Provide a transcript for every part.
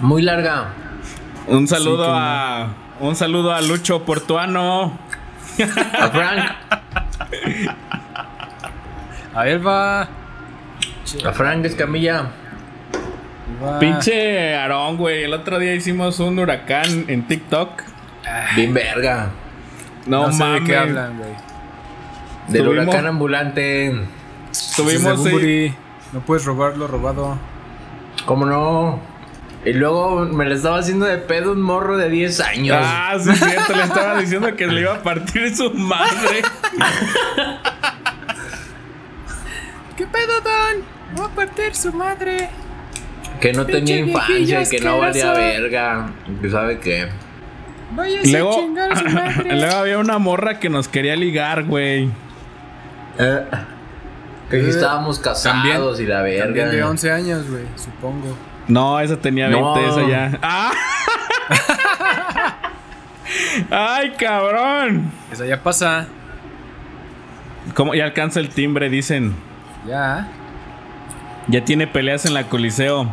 Muy larga. Un saludo Sí, a. Un saludo a Lucho Portuano. A Frank. A él va. A Frank Escamilla. va. Pinche Aarón, güey. El otro día hicimos un huracán en TikTok. Bien verga. No, No, sé mames. de qué hablan, güey. Del Estuvimos- huracán ambulante. Tuvimos. Bumburi. No puedes robar lo robado. ¿Cómo no? Y luego me le estaba haciendo de pedo un morro de 10 años. Ah, sí, es cierto. Le estaba diciendo que le iba a partir su madre. ¿Qué pedo, Don? Voy a partir su madre. que no tenía infancia y que no valía verga. ¿Y ¿Sabe qué? Vaya luego, a chingar a su madre. luego había una morra que nos quería ligar, güey. Eh, que si Eh, estábamos casados y la verga. También de 11 años, güey, supongo. No, esa tenía 20, No. esa ya. ¡Ah! ¡Ay, cabrón! Esa ya pasa. ¿Cómo ya alcanza el timbre? Dicen. Ya. Ya tiene peleas en la Coliseo.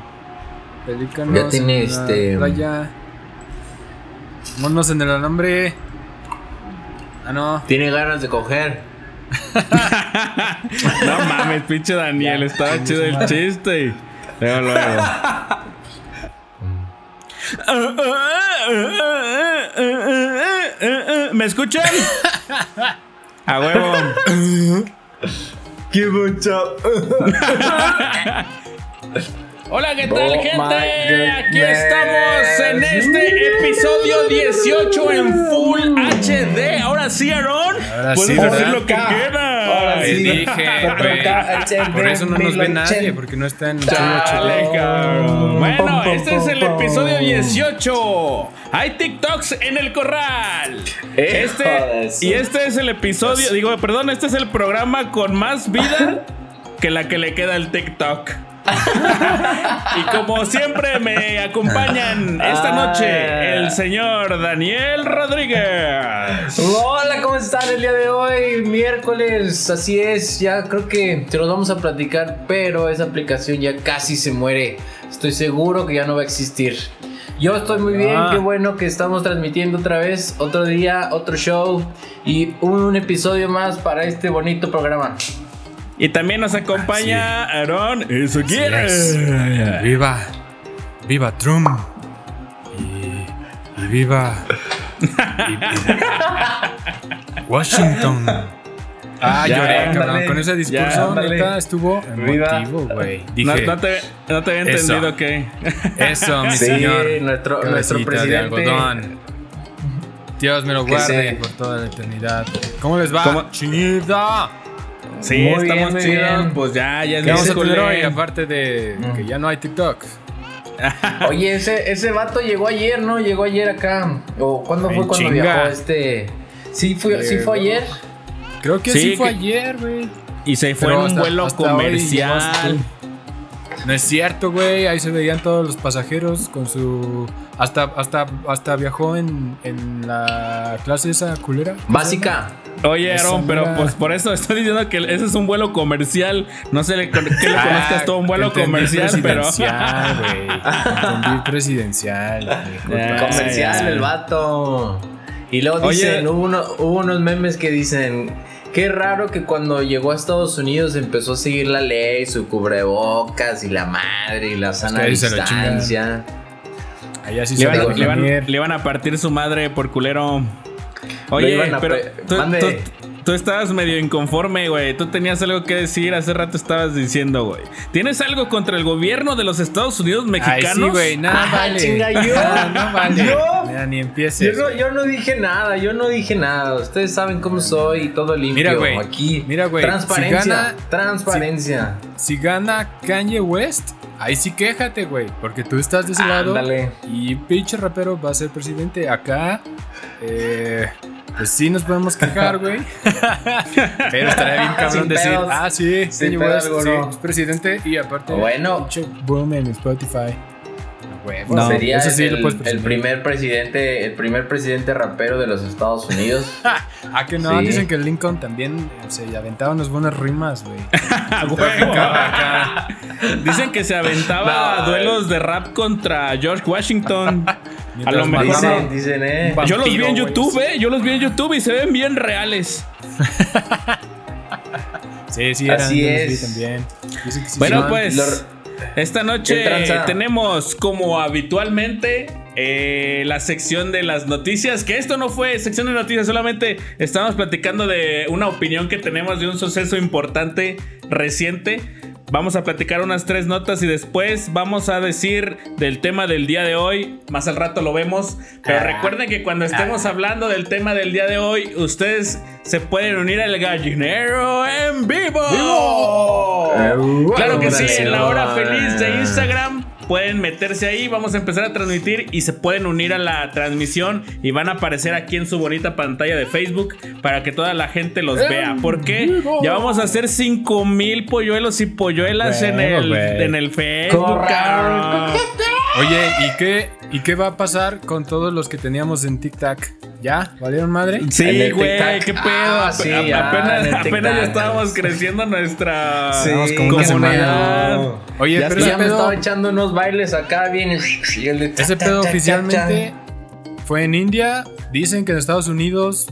Pelícanos. Ya tiene, en la este, Playa. Monos en el alambre. Ah, no. Tiene ganas de coger. No mames, pinche Daniel, estaba chido el chiste. Luego, luego. ¿Me escuchan? A huevo. ¡Qué mucho! Hola, ¿qué tal, Oh gente? Aquí estamos en este episodio 18 en Full HD. Ahora sí, Aaron. Ahora Puedes sí, decir ¿verdad? lo que quieras. Ahora sí. dije, güey. Por eso no nos ve nadie, porque no está en. Bueno, este es el episodio 18. Hay TikToks en el corral. Este y este es el episodio, digo, perdón, este es el programa con más vida que la que le queda al TikTok. Y como siempre me acompañan esta noche el señor Daniel Rodríguez. Hola, ¿cómo están el día de hoy? Miércoles, así es, ya creo que te los vamos a platicar, pero esa aplicación ya casi se muere. Estoy seguro que ya no va a existir. Yo estoy muy bien, Ah. qué bueno que estamos transmitiendo otra vez, otro día, otro show y un episodio más para este bonito programa. Y también nos acompaña Aaron Izuguirre. Viva. Viva Trump. Y, y viva. y- y- Washington. Ah, Ya, lloré, cabrón. ándale. Con ese discurso, Ya, neta, estuvo Viva. emotivo, güey. No, no te, no te había Eso. entendido que. eso, mi Sí, señor. nuestro- nuestro de presidente. algodón. Dios me lo guarde por toda la eternidad. ¿Cómo les va? ¿Cómo? Chida. Sí, Muy estamos bien, muy chidos. bien. Pues ya, ya es ¿Qué vamos a tener hoy? Aparte de que ya no hay TikTok. Oye, ese, ese vato llegó ayer, ¿no? Llegó ayer acá. ¿O cuándo fue cuando chinga. viajó este? Sí, fue, sí fue ayer. Creo que Sí, sí, fue que- ayer, güey. Y se fue Pero en un hasta- vuelo hasta comercial. No es cierto, güey. Ahí se veían todos los pasajeros con su. Hasta, hasta, hasta viajó en, en la clase esa culera. Básica. Oye, Aaron, pero mera- pues por eso estoy diciendo que ese es un vuelo comercial. No sé le- que le conozcas todo un vuelo Ah, entendí comercial, pero. Presidencial, güey. Entendí presidencial. Ya, Comercial, el vato. Y luego Oye. dicen, hubo, uno- hubo unos memes que dicen, qué raro que cuando llegó a Estados Unidos empezó a seguir la ley, su cubrebocas y la madre y la sana distancia. Allá sí Le se van, le van- le van a partir su madre por culero. Oye, pero pe- tú, Mande. tú- tú estabas medio inconforme, güey. Tú tenías algo que decir. Hace rato estabas diciendo, güey. ¿Tienes algo contra el gobierno de los Estados Unidos Ay, mexicanos? sí, güey. Nada Ah, vale. chinga, yo. No vale. Yo. Mira, ni Yo empieces. no, yo no dije nada, yo no dije nada. Ustedes saben cómo soy y todo limpio. Mira, güey. Aquí. Mira, güey. Transparencia. Si gana- transparencia. Si gana Kanye West, ahí sí quéjate, güey. Porque tú estás de ese lado. Ándale. Y pinche rapero va a ser presidente. Acá, eh, pues sí nos podemos quejar, güey. Pero estaría bien cabrón Sin decir, pedos. ah, sí, Sin pedo sí, alguno. es presidente. Y aparte, Bueno. boom en Spotify. Huevo. No, sería sí el, lo puedes el presumir. primer presidente, el primer presidente rapero de los Estados Unidos. Ah, que no, Sí. dicen que Lincoln también se aventaba unas buenas rimas, güey. A huevo. Traficaba acá. Dicen que se aventaba No, duelos de rap contra George Washington. A lo mejor dicen, dicen, eh. Yo los vi en YouTube, eh. Yo los vi en YouTube y se ven bien reales. Sí, sí, eran. Así yo los vi es. también. Dicen que sí Bueno, pues Lo- esta ¿Qué noche tenemos como habitualmente eh, la sección de las noticias, que esto no fue sección de noticias, solamente estamos platicando de una opinión que tenemos de un suceso importante reciente. Vamos a platicar unas tres notas y después vamos a decir del tema del día de hoy. Más al rato lo vemos. Pero Ah. recuerden que cuando estemos hablando del tema del día de hoy, ustedes se pueden unir al gallinero en vivo. ¡Vivo! Claro que sí, en la hora feliz de Instagram pueden meterse ahí, vamos a empezar a transmitir y se pueden unir a la transmisión y van a aparecer aquí en su bonita pantalla de Facebook para que toda la gente los vea. Porque ya vamos a hacer 5 mil polluelos y polluelas en, el, en el Facebook. Oye, ¿y qué, ¿y qué va a pasar con todos los que teníamos en TikTok? ¿Ya? ¿Valieron madre? Sí, güey, qué pedo. Ah, sí, ya, apenas apenas ya tic-tac. estábamos creciendo nuestra Sí, pedo. Oye, Ya pero Ya me estaba echando unos bailes acá bien. y el de ese pedo oficialmente fue en India. Dicen que en Estados Unidos,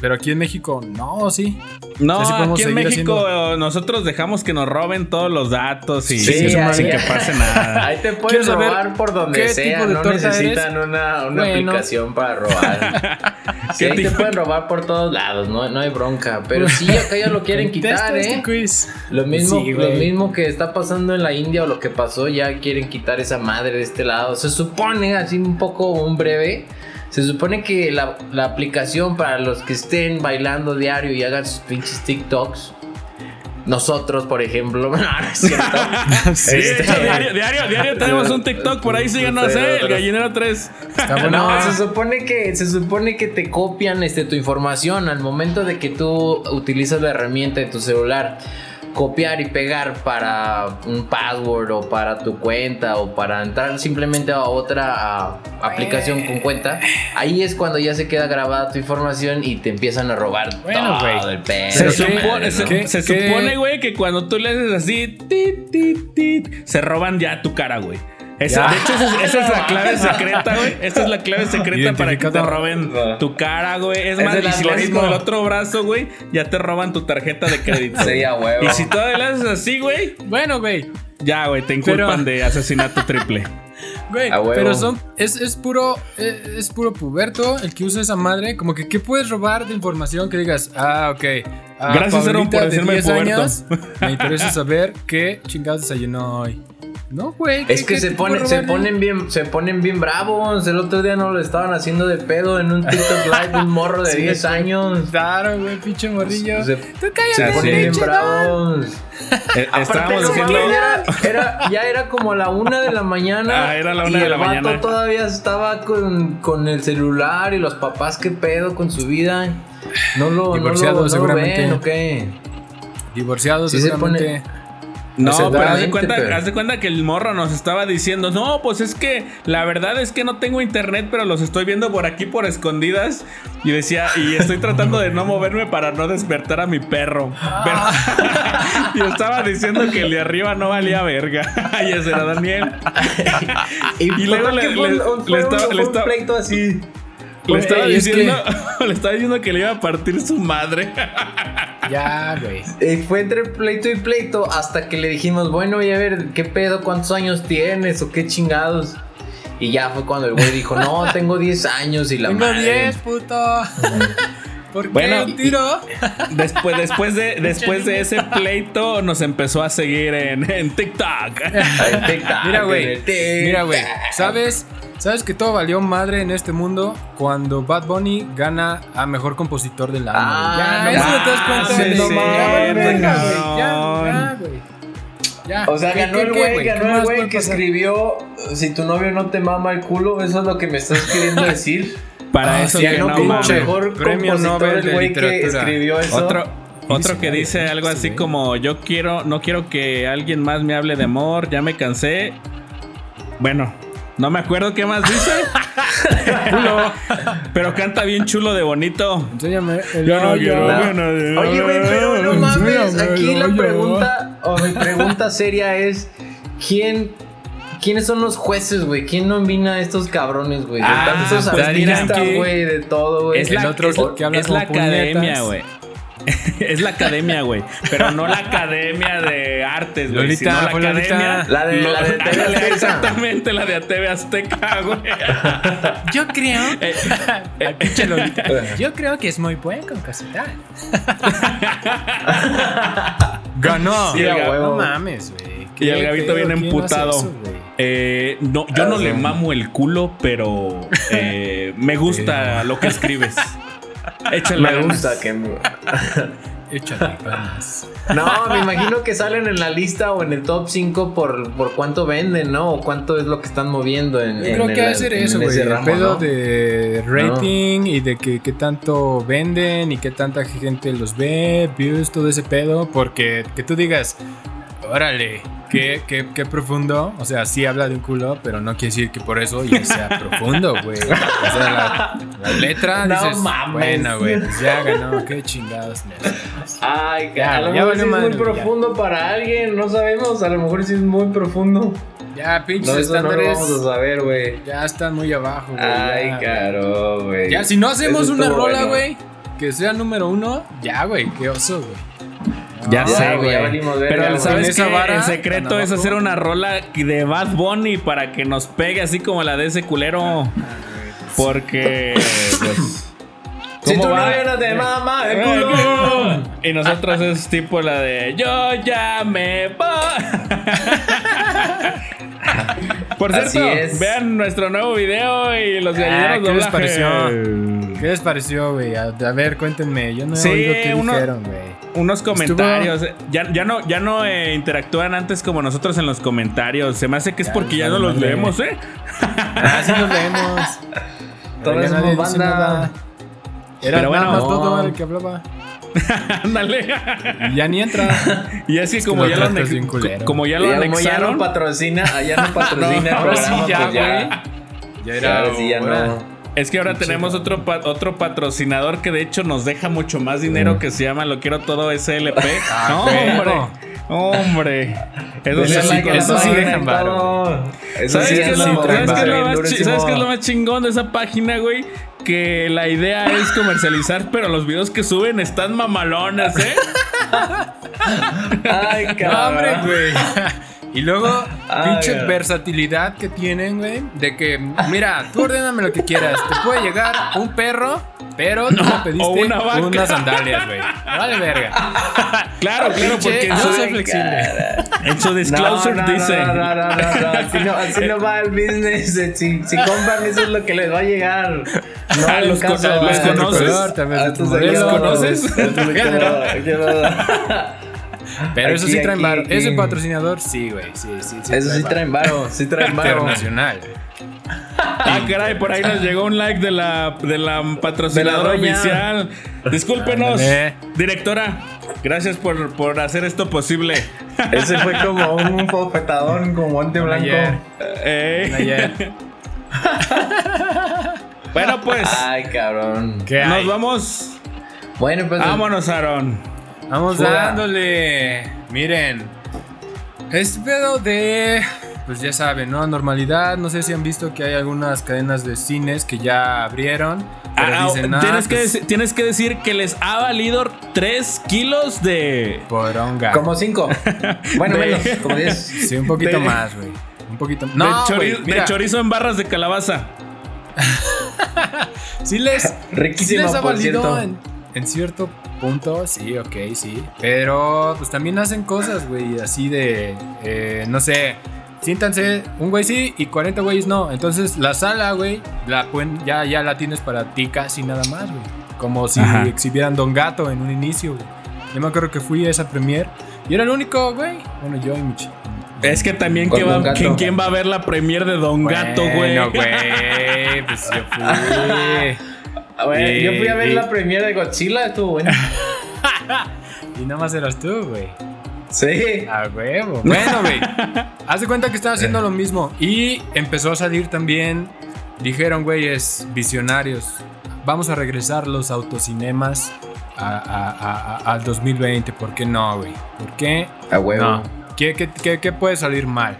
pero aquí en México no, sí. No, aquí en México eh, nosotros dejamos que nos roben todos los datos y Sí, sin, ahí- sin que pase nada. Ahí te saber robar por donde sea, no necesitan una, una Bueno. aplicación para robar. Sí, ¿Qué ahí te pueden robar por todos lados, no, no hay bronca. Pero sí, acá ya lo quieren quitar, ¿eh? este quiz. Lo mismo, Sí, lo mismo que está pasando en la India o lo que pasó, ya quieren quitar esa madre de este lado. Se supone, así un poco un breve, se supone que la, la aplicación para los que estén bailando diario y hagan sus pinches TikToks, nosotros, por ejemplo, no, no es cierto. Sí, Este- diario, diario, diario tenemos un TikTok por ahí, síganos, Sí, eh, el gallinero 3. Está bueno. No, se supone que se supone que te copian este tu información al momento de que tú utilizas la herramienta de tu celular. Copiar y pegar para un password o para tu cuenta o para entrar simplemente a otra ah, aplicación con cuenta. Ahí es cuando ya se queda grabada tu información y te empiezan a robar Bueno, todo el pedo. Se, supone, qué- se, ¿qué- se qué- supone, güey, que cuando tú le haces así, tit, tit, tit, se roban ya tu cara, güey. Esa- Ya. de hecho, esa es, esa es la clave secreta, güey. Esa es la clave secreta para que te roben tu cara, güey. Es Es más, el y si le haces algoritmo. con el otro brazo, güey, ya te roban tu tarjeta de crédito. Sí, a huevo. Y si todavía le haces así, güey, Bueno, güey. ya, güey, te inculpan Pero- de asesinato triple. Güey, pero son, es, es puro es, es puro puberto el que usa esa madre. Como que, ¿qué puedes robar de información que digas? Ah, ok. Ah, Gracias, Aaron, Paulita por de decirme 10 puberto. años, Me interesa saber qué chingados desayunó hoy. No, güey. ¿qué- Es que se, puedo se, ponen bien, se ponen bien bravos. El otro día no lo estaban haciendo de pedo en un TikTok live un morro de Sí, 10 sí. años. Claro, güey, pinche morrillo. Se, Tú cállate, ponen bien bravos. Eh, Aparte, diciendo. era, era- ya era como la una de la mañana. Ah, era la una y de el la vato mañana. todavía estaba con, con el celular y los papás, ¿qué pedo con su vida? No lo, Divorciado, no lo, no lo seguramente. ven, ¿o qué? Divorciado, Sí se seguramente. No, pero haz de, cuenta, pero- haz de cuenta que el morro nos estaba diciendo, no, pues es que la verdad es que no tengo internet, pero los estoy viendo por aquí por escondidas. Y decía, y estoy tratando de no moverme para no despertar a mi perro. Pero- y estaba diciendo que el de arriba no valía verga. y ese era Daniel. Y, Y luego le- le- le estaba- le estaba- así. Le estaba, es que- diciendo, le estaba diciendo que le iba a partir su madre. Ya, güey. Eh, fue entre pleito y pleito hasta que le dijimos, bueno, y a ver, ¿qué pedo? ¿Cuántos años tienes? ¿O qué chingados? Y ya fue cuando el güey dijo, no, tengo 10 años y la Tengo madre. 10, puto. ¿Por qué Bueno, un tiro? Después, después, de, después de ese pleito, nos empezó a seguir en, en TikTok. Mira, güey. Mira, güey. ¿Sabes? ¿Sabes que todo valió madre en este mundo cuando Bad Bunny gana a mejor compositor del año? Ah, ya, no eso no te das cuenta. no güey. Ya, mames. Ya, ya, güey. Ya. O sea, ¿Qué- ganó el güey, ¿Qué ganó el güey que pasar? escribió Si tu novio no te mama el culo, eso es lo que me estás queriendo decir. Para Ah, eso sí, que no mames. mejor Premio Nobel el de güey que literatura. escribió eso. Otro, otro que que dice algo, así como yo quiero, no quiero que alguien más me hable de amor, ya me cansé. Bueno, No me acuerdo qué más dice. Pero canta bien chulo de bonito. Enséñame el Yo no quiero No. Oye, güey, pero no mames. Enséñame Aquí la pregunta, o mi pregunta seria es: ¿quién, ¿quiénes son los jueces, güey? ¿Quién nomina a estos cabrones, güey? De Ah, tantos pues artistas, Yankee. güey, de todo, güey. Es El la, otro es, que habla es la academia, güey. es la academia, güey. Pero no la academia de artes, güey. Lolita, Sino la academia. La de- la de TV Azteca. Exactamente, la de TV Azteca, güey. Yo creo. Eh, pinche Lolita. Yo creo que es muy buen con cositas. Ganó. Sí. No mames, güey. Y el ¿Qué Gabito hace emputado. eso? Eh, no, yo no le mamo el culo, pero eh, me gusta lo que escribes. Échale Me ganas. gusta que. me- Échale ganas. No, me imagino que salen en la lista o en el top 5 por, por cuánto venden, ¿no? O cuánto es lo que están moviendo en. Yo en creo que el- va a ser en eso, güey. El pedo ¿no? de rating y de que qué tanto venden y qué tanta gente los ve, views, todo ese pedo. Porque que tú digas, órale, qué, qué, qué profundo. O sea, sí habla de un culo, pero no quiere decir que por eso ya sea profundo, güey. O sea, la, la letra No dices, mames. bueno, güey, pues ya ganó, qué chingados. Ay, Ya, a lo ya mejor sí es muy ya. profundo para alguien, no sabemos, a lo mejor sí es muy profundo. Ya, pinches No, eso no lo estándares. vamos a saber, güey. ya están muy abajo, güey. Ay, ya, caro, güey. Ya, si no hacemos Eso una rola, bueno. güey, que sea número uno, ya, güey, qué oso, güey. Ya No, sé, güey. Pero. ¿sabes esa vara, El secreto es hacer una rola de Bad Bunny para que nos pegue así como la de ese culero. Porque, pues... Si ¿cómo tú no va? vienes de mamá, el Eh, culo. Y nosotros es tipo la de Yo ya me voy. Por cierto, vean nuestro nuevo video y los Ah, gallineros ¿qué les pareció? ¿Qué les pareció, güey? A, a ver, cuéntenme. Yo no he Sí, oído qué uno- dijeron, güey. Unos comentarios. Ya, ya no, ya no eh, interactúan antes como nosotros en los comentarios. Se me hace que es Ya, porque ya no los leemos, ¿eh? Ah, sí nos leemos. Somos dice banda. nada. Era Pero nada bueno, más no. todo el que hablaba. Ándale. Ya ni entra. y es que que como lo ya lo, como ya lo Ya, como ya anexaron. no patrocina, ya no patrocina el Ahora sí programa, ya, pues güey. Ya era. Sí ya no. Es que ahora tenemos otro, pa- otro patrocinador que de hecho nos deja mucho más dinero que se llama Lo Quiero Todo SLP. Ah, no, hombre. Hombre. Eso sí, like la eso sí dejan varo, Eso ¿Sabes, sí qué es lo, sí la traen ¿sabes qué es lo varo, más chi- durísimo. ¿Sabes qué es lo más chingón de esa página, güey? Que la idea es comercializar, pero los videos que suben están mamalones, ¿eh? Ay, No, cabrón. hombre, güey. Y luego, Ay, pinche güey. versatilidad que tienen, güey. De que, mira, tú ordéname lo que quieras. Te puede llegar un perro, pero tú me pediste o una vaca. unas sandalias, güey. Vale, verga. Claro, claro, Pinche, porque su, soy flexible. en su disclosure no, no, dice. No, no, no, no, no, Así no, así no va el business. eh, Si, si compran, eso es lo que les va a llegar. No Ah, los caso los a- conoces. a tu estos modelo. señores. ¿Los conoces? Pero eso sí traen varo. Ese patrocinador, sí, güey. Sí, sí, sí. Eso sí traen varo, sí traen varo. Internacional. Ah, caray, por ahí nos llegó un like de la, de la patrocinadora De la doña. oficial. Discúlpenos, Ándale. directora. Gracias por, por hacer esto posible. Ese fue como un bofetadón con guante blanco. Ayer. Eh, Ayer. bueno, pues, Ay, cabrón. ¿Qué nos hay? vamos. Bueno, pues. Vámonos, Aaron. Vamos Fuera. dándole. Miren. Este pedo de. Pues ya saben, ¿no? Normalidad. No sé si han visto que hay algunas cadenas de cines que ya abrieron. Pero Ah, dicen, ah, "Ah, tienes, que, pues, tienes que decir que les ha valido 3 kilos de. Poronga. Como cinco. Bueno, De- menos, como diez. Sí, un poquito de- más, güey. Un poquito de, No, de chorizo en barras de calabaza. Sí les, sí Riquísimo, les ha por valido cierto. en, en cierto punto, sí, ok, sí. Pero pues también hacen cosas, güey, así de, eh, no sé, siéntanse un güey sí y 40 güeyes no. Entonces la sala, güey, la pueden, ya, ya la tienes para ti casi nada más, güey. Como si Ajá. exhibieran Don Gato en un inicio, güey. Yo me acuerdo que fui a esa premier y era el único, güey. Bueno, yo y mi chi- Es que también, ¿quién va. ¿quién, quién va a ver la premier de Don Gato, güey? Bueno, güey, pues yo fui. A ver, yo fui a ver la premiere de Godzilla, estuvo bueno. Y nada más eras tú, güey. Sí. A huevo. Bueno, güey. Haz de cuenta que están haciendo lo mismo. Y empezó a salir también. Dijeron, güey, es visionarios. Vamos a regresar los autocinemas a- a- a- a- al 2020. ¿Por qué no, güey? ¿Por qué? A huevo. No. ¿Qué, qué- qué- qué puede salir mal?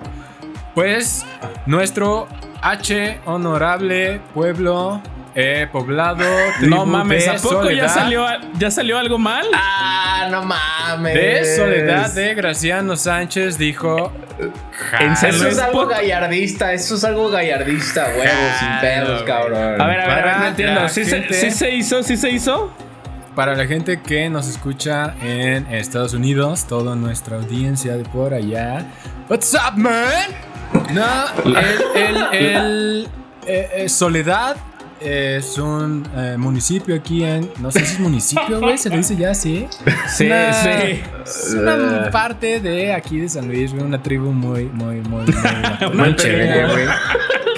Pues nuestro H honorable pueblo eh, poblado. tribu No mames, de ¿a poco ya salió, ya salió algo mal? Ah, no mames. De Soledad de Graciano Sánchez dijo. Eso es algo gallardista, eso es algo gallardista, huevo, sin pedos, cabrón. A ver, a ver, a ver, no entiendo. la ¿Sí, se, gente- sí se hizo? ¿Sí se hizo? Para la gente que nos escucha en Estados Unidos, toda nuestra audiencia de por allá. What's up, man? No, el, el- el, eh, eh, Soledad es un eh, municipio aquí en. No sé si es municipio, güey, se le dice ya. Sí, Una- sí. Es una parte de aquí de San Luis, güey, una tribu muy, muy, muy, muy, chévere, güey.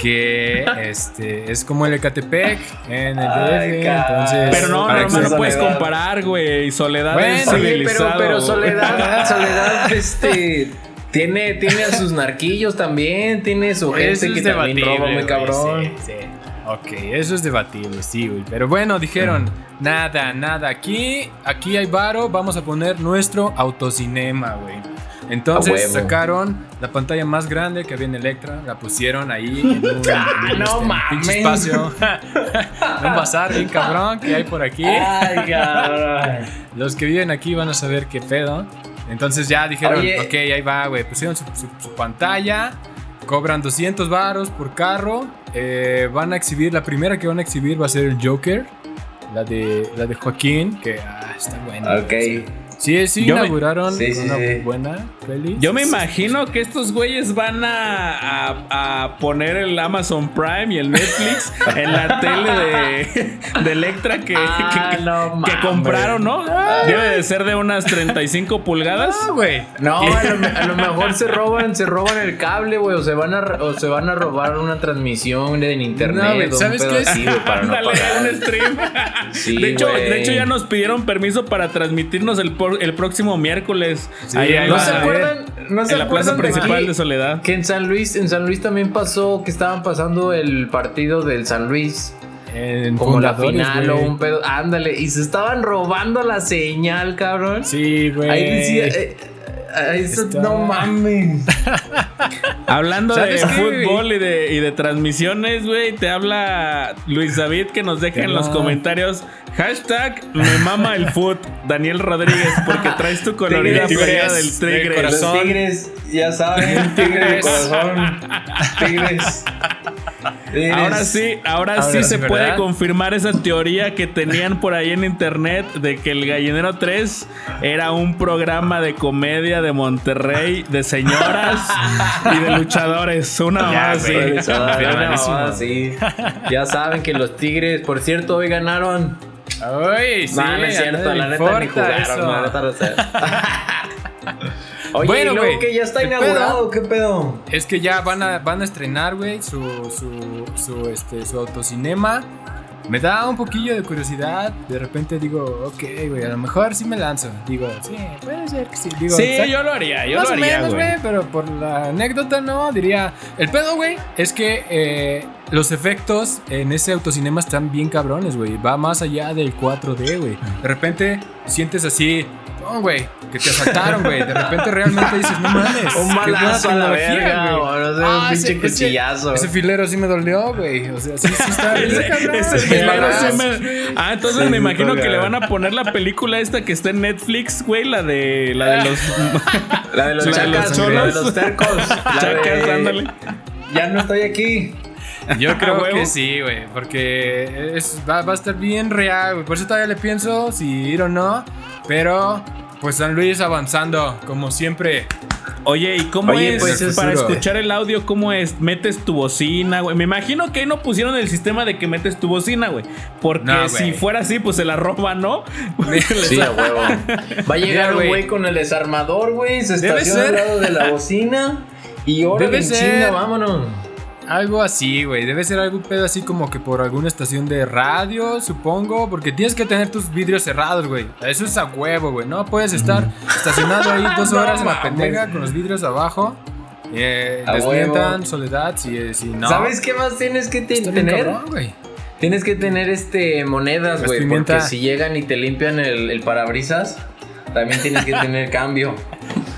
Que este, es como el Ecatepec en el Ay, DF. Entonces, Pero no, no, que no, se- no puedes comparar, güey. Soledad Bueno, es Oye, pero, civilizado. pero Soledad, Soledad, este. Tiene, tiene a sus narquillos también, tiene su gente que también roba muy cabrón. sí, sí. Ok, eso es debatible, sí, güey. Pero bueno, dijeron, nada, nada. Aquí, aquí hay varo, vamos a poner nuestro autocinema, güey. Entonces huevo. sacaron la pantalla más grande que había en Electra, la pusieron ahí en un, Ah, en no este, pinche espacio. un bazar bien cabrón que hay por aquí. Ay, cabrón. Los que viven aquí van a saber qué pedo. Entonces ya dijeron, Oye. ok, ahí va, güey. Pusieron su, su- su pantalla, cobran 200 varos por carro. eh, van a exhibir, la primera que van a exhibir va a ser el Joker, la de, la de Joaquín, que ah, está buena. Ok. Sí, sí, Yo me- inauguraron Sí, sí, una sí. buena peli. Yo me imagino que estos güeyes van a, a- a poner el Amazon Prime y el Netflix en la tele de, de Electra que, Ah, que- no compraron, ¿no? Debe de ser de unas 35 pulgadas. Ah, güey. No, a lo, a lo mejor se roban, se roban el cable, güey, o se van a o se van a robar una transmisión en internet, No, ¿sabes qué así, para no pagar. un stream. Sí, de, hecho, de hecho, ya nos pidieron permiso para transmitirnos el, por- el próximo miércoles. Sí, ahí ¿No va se acuerdan? ¿No se en la plaza acuerdan de principal que- de Soledad. Que en San Luis, en San Luis también pasó que estaban pasando el partido del San Luis. En Como la final o un pedo. Ándale, y se estaban robando la señal, cabrón. Sí, güey. Ahí decía. eh, eh, eso, Está- No mames. Hablando de fútbol y de, y de transmisiones, güey, te habla Luis David que nos deja ¿Qué en los comentarios hashtag me mama el foot Daniel Rodríguez porque traes tu colorida playera del Tigres. corazón. Los tigres, ya saben, tigres de corazón. Tigres. Tigres. Ahora sí, ahora, Ahora sí se puede confirmar esa teoría que tenían por ahí en internet de que el Gallinero 3 era un programa de comedia de Monterrey de señoras y de luchadores. Una Ya, más, sí. Confirmadísimo. no, sí. Ya saben que los tigres, por cierto, hoy ganaron. Ay, sí, no, no es cierto, la neta ni jugaron. Oye, Bueno, güey, que ya está ¿qué inaugurado, ¿qué pedo? Es que ya van a, van a estrenar, güey, su, su, su, este, su autocinema. Me da un poquillo de curiosidad. De repente digo, ok, güey, a lo mejor sí me lanzo. Digo, sí, puede ser que sí. Digo, Sí, yo lo haría, yo Más lo o haría, menos, güey, pero por la anécdota no, diría. El pedo, güey, es que eh, los efectos en ese autocinema están bien cabrones, güey. Va más allá del 4D, güey. De repente sientes así, no, güey, que te asaltaron, güey. De repente realmente dices, no mames. Un balazo a la tecnología, verga, güey. o no sé, un pinche ese- cuchillazo. Ese, filero sí me dolió, güey. O sea, sí, sí está bien, Ese, cabrón. filero sí me-. Ah, entonces Sí, me imagino que le van a poner la película esta que está en Netflix, güey, la de la de los La de los La de chacas, los la de los tercos. La chacas, de- ándale. Ya no estoy aquí. Yo ¿A creo que sí, güey. Porque es, va, va a estar bien real, güey. Por eso todavía le pienso si ir o no. Pero, pues San Luis avanzando, como siempre. Oye, ¿y cómo Oye, es pues, es para escuchar el audio? ¿Cómo es? ¿Metes tu bocina, güey? Me imagino que ahí no pusieron el sistema de que metes tu bocina, güey. Porque No, si fuera así, pues se la roban, ¿no? Sí, a huevo. Va a llegar Mira, un güey. con el desarmador, güey. Se estaciona al lado de la bocina. Y ahora en ser. chinga, vámonos. Algo así, güey. Debe ser algún pedo así como que por alguna estación de radio, supongo. Porque tienes que tener tus vidrios cerrados, güey. Eso es a huevo, güey. No puedes estar estacionado ahí dos horas en la pendeja con los vidrios abajo. Eh, desmientan, soledad, si, si no. ¿Sabes qué más tienes que te- tener? cabrón. Tienes que tener este monedas, güey. Porque si llegan y te limpian el, el parabrisas, también tienes que tener cambio.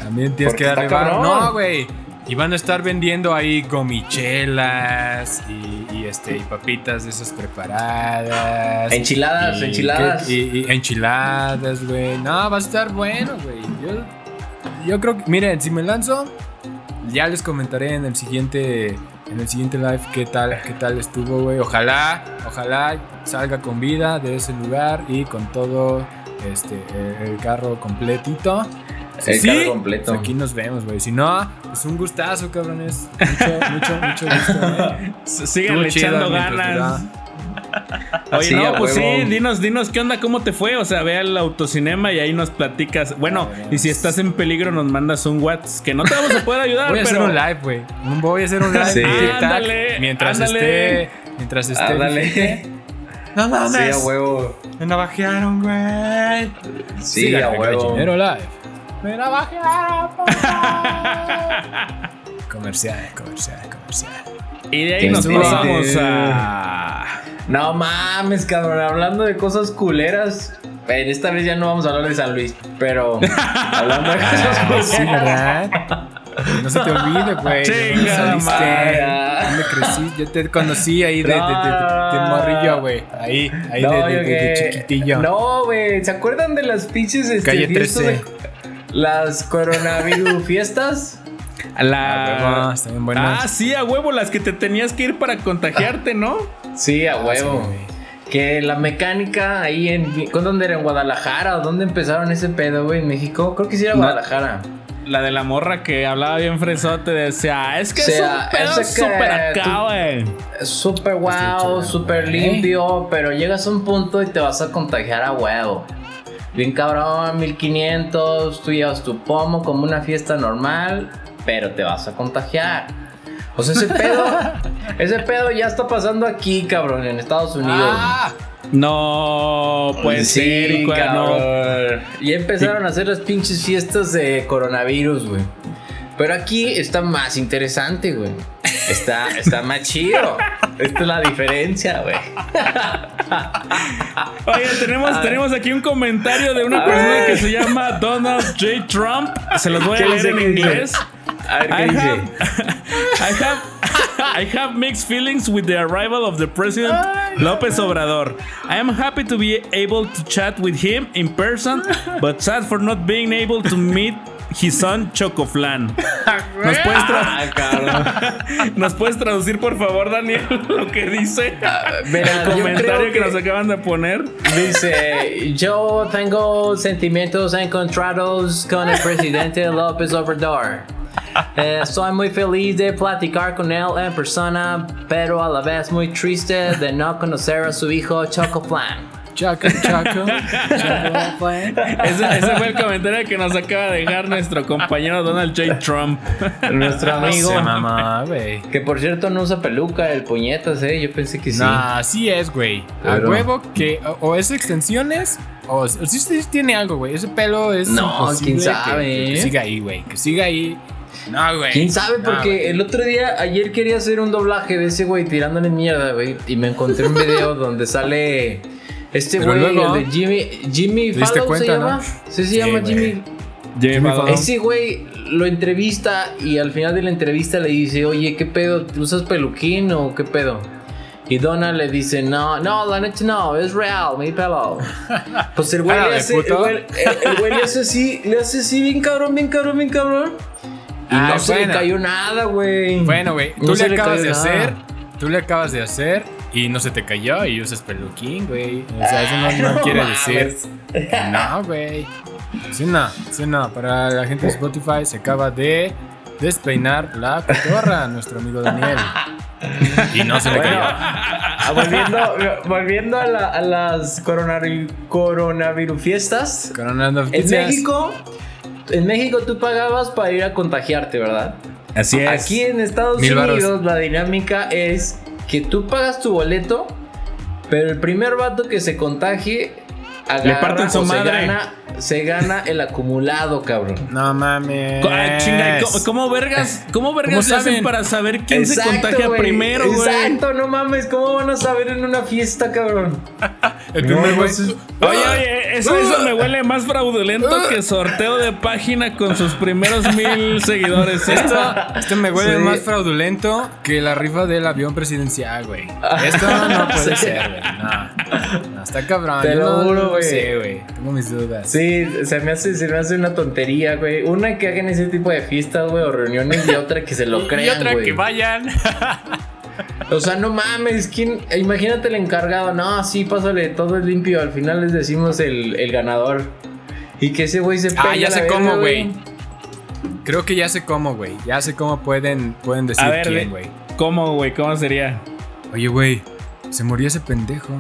También tienes Porque que darle. No, güey. Y van a estar vendiendo ahí gomichelas y, y, este, y papitas de esas preparadas. Enchiladas, Y- enchiladas. Y, enchiladas, güey. No, va a estar bueno, güey. Yo, yo creo que, miren, si me lanzo, ya les comentaré en el siguiente, en el siguiente live qué tal, qué tal estuvo, güey. Ojalá, ojalá salga con vida de ese lugar y con todo, este, el carro completito. El carro completo. pues aquí nos vemos, güey. Si no, pues un gustazo, cabrones. Mucho, mucho, mucho gusto, güey. Sigan echando ganas. Oye, Sí, no, pues huevo. sí, dinos, dinos qué onda, cómo te fue. O sea, ve al autocinema y ahí nos platicas. Bueno, y si estás en peligro, nos mandas un WhatsApp que no te vamos a poder ayudar, Voy a hacer un live, güey. Voy a hacer un live Sí. Ándale, mientras ándale. esté. Mientras esté. Ándale. vigente. No Sí, mames. a huevo. Me navajearon, güey. Sí, a huevo. Live. Me navajearon, por favor. Comercial, comercial, comercial. Y de ahí nos pasamos a. No mames, cabrón. Hablando de cosas culeras. En esta vez ya no vamos a hablar de San Luis, pero hablando de cosas culeras. sí, ¿verdad? No se te olvide, güey. ¿De dónde Chinga saliste? madre. ¿Dónde crecí? Yo te conocí ahí de, de, de, de- de morrillo, güey. Ahí, ahí No, de, de- yo de- de que- chiquitillo. No, güey. ¿Se acuerdan de las pinches este, Calle fiestas 13. Las coronavirus fiestas? Ah, La. huevo, bien buenas. Ah, sí, a huevo, las que te tenías que ir para contagiarte, ¿no? Sí, a huevo. sí, güey. que la mecánica ahí en. ¿con ¿Dónde era? ¿En Guadalajara? ¿O dónde empezaron ese pedo, güey? ¿En México? Creo que sí era. Guadalajara. La de la morra que hablaba bien fresote decía, es que O sea, es un pedo súper acá, güey. Súper wow, súper güey. limpio, pero llegas a un punto y te vas a contagiar a huevo. Bien cabrón, 1500, tú llevas tu pomo como una fiesta normal, pero te vas a contagiar. O sea, ese pedo, ese pedo ya está pasando aquí, cabrón, en Estados Unidos. Ah, No, puede Sí, ser, cua- no. cabrón. Y empezaron a hacer las pinches fiestas de coronavirus, güey. Pero aquí está más interesante, güey. Está, está más chido. Esta es la diferencia, güey. Oye, tenemos, tenemos aquí un comentario de una persona que se llama Donald J. Trump. Se los voy a ¿Qué leer en inglés. I have, I have, I have mixed feelings with the arrival of the president López Obrador. I am happy to be able to chat with him in person, but sad for not being able to meet his son Chocoflan. ¿Nos puedes, tra- Ah. ¿Nos puedes traducir, por favor, Daniel, lo que dice? Mira, el comentario que... nos acaban de poner. Dice, yo tengo sentimientos encontrados con el presidente López Obrador. Eh, Estoy muy feliz de platicar con él en persona, pero a la vez muy triste de no conocer a su hijo Chocoflan. Chaco, chaco. chaco. Ese, ese fue el comentario que nos acaba de dejar nuestro compañero Donald J. Trump. Nuestro amigo. Se mamá, güey. Que por cierto no usa peluca, el puñetas, eh. Yo pensé que sí. Nah, así es, güey. A huevo que o, o es extensiones o, o sí, sí tiene algo, güey. Ese pelo es No, quién sabe, que, siga ahí, güey. Que siga ahí. No, güey. ¿Quién sabe? No, Porque el otro día, ayer quería hacer un doblaje de ese güey tirándole mierda, güey. Y me encontré un video donde sale este güey, el de Jimmy, Jimmy ¿Te diste Fallon se cuenta, llama. no? Sí, se Sí, llama. Jimmy. Jimmy Fallon. Ese güey lo entrevista y al final de la entrevista le dice, oye, ¿qué pedo? ¿Usas peluquín o qué pedo? Y Donald le dice, no, no, la neta no, es real, mi pelo. Pues el güey Ah, le ¿de hace, el güey, el- el güey le hace así, le hace así, bien cabrón, bien cabrón, bien cabrón. Y Ah, no se le cayó nada, güey. Bueno, güey, tú No le acabas de nada. hacer. Tú le acabas de hacer y no se te cayó y usas peluquín, güey. O sea, eso no, no no quiere mames. decir. No, güey. Sí, no, sí, no. Para la gente de Spotify se acaba de despeinar la cotorra, nuestro amigo Daniel. Y no se le Bueno, cayó. ah, volviendo, volviendo a, la- a las coronavirus, coronavirus fiestas. Corona En. México, en México tú pagabas para ir a contagiarte, ¿verdad? Así es. Aquí en Estados Mil. Unidos la dinámica es que tú pagas tu boleto, pero el primer vato que se contagie agarra parten su o se madre. gana, se gana el acumulado, cabrón. No mames. Co- ah, chinga, ¿y ¿cómo, cómo vergas, cómo vergas ¿Cómo le hacen para saber quién se contagia primero, güey? Exacto, no mames, ¿cómo van a saber en una fiesta, cabrón? El No, primer güey. es- Oye, oye, eso, eso me huele más fraudulento que sorteo de página con sus primeros mil seguidores. ¿eh? Esto, esto me huele Sí. más fraudulento que la rifa del avión presidencial, güey. Esto no puede Sí. ser, güey. No. No, está cabrón. Te lo juro, güey. Sí, güey. Tengo mis dudas. Sí, se me hace, se me hace una tontería, güey. Una que hagan ese tipo de fiestas, güey, o reuniones, y otra que se lo crean, y otra güey. que vayan. O sea, no mames, ¿quién? Imagínate el encargado. No, sí, pásale, todo es limpio. Al final les decimos el, el ganador. Y que ese güey se Ah, ya sé cómo, güey. Creo que ya sé cómo, güey. Ya sé cómo pueden, pueden decir A ver, de- quién, güey. ¿cómo, güey? ¿Cómo sería? Oye, güey. Se murió ese pendejo.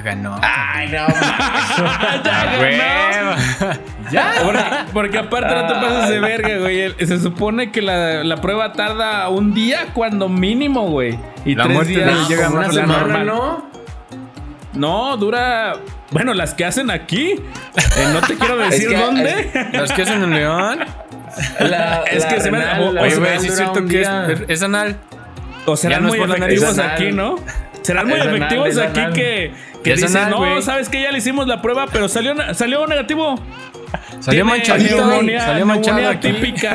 Ganó. Ay, no. Ah, huevo. ya. Porque, porque aparte no te pases de verga, güey. Se supone que la, la prueba tarda un día cuando mínimo, güey. Y La tres muerte días no llega una semana, normal. ¿no? No, dura. Bueno, las que hacen aquí. eh, no te quiero decir que- dónde. Los que hacen en León. La, Es la que se me- Oye, güey, sí es cierto un que es, es anal. O Ya es muy por la nariz, efectivos aquí. ¿no? Serán muy efectivos aquí anal. que, que dicen, anal, no. ¿sabes que Ya le hicimos la prueba, pero salió, salió negativo. Salió manchadito. Salió manchado aquí. típica.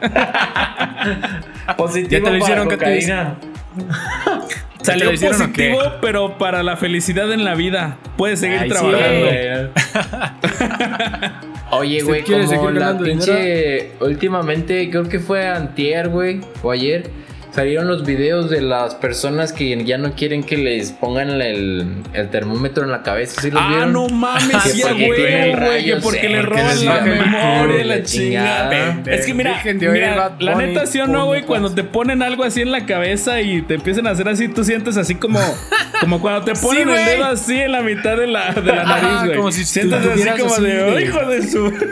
Positivo Ya te lo para hicieron, ¿qué te cocaína. Salió positivo, pero para la felicidad en la vida. Puedes seguir Ay, sí, trabajando. Oye, ¿Usted güey, como la pinche... Últimamente, creo que fue antier, güey, o ayer, salieron los videos de las personas que ya no quieren que les pongan el, el termómetro en la cabeza. ¿Sí los Ah, vieron? no mames, sí, güey. Que rayos porque le roban la memoria y la chingada. Es que mira, mira, la neta sí o no, güey, cuando te ponen algo así en la cabeza y te empiezan a hacer así, tú sientes así como, como cuando te ponen el güey. dedo así en la mitad de la, de la nariz, güey. como si sientes así como así de, "Oh, hijo de su.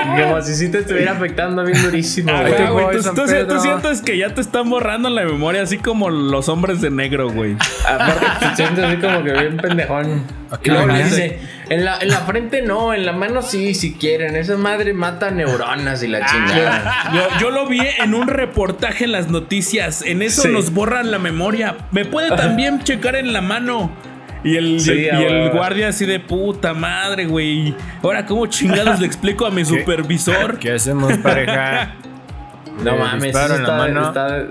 Como si sí te estuviera afectando bien durísimo, Ah, güey. te güey, tú sientes que ya te están borrando la memoria, así como los hombres de negro, güey. Aparte, te sientes así como que bien pendejón. Aquí Y luego lo le hace. dice, en la, en la frente no, en la mano sí, si quieren. Esa madre mata neuronas y la chingada. Yo, yo lo vi en un reportaje en las noticias. En eso Sí. nos borran la memoria. Me puede también checar en la mano. Y el, Sí, y el- y guardia así de puta madre, güey. Ahora, ¿cómo chingados le explico a mi supervisor? ¿Qué hacemos, pareja? No Le mames, disparo en la está, mano. está-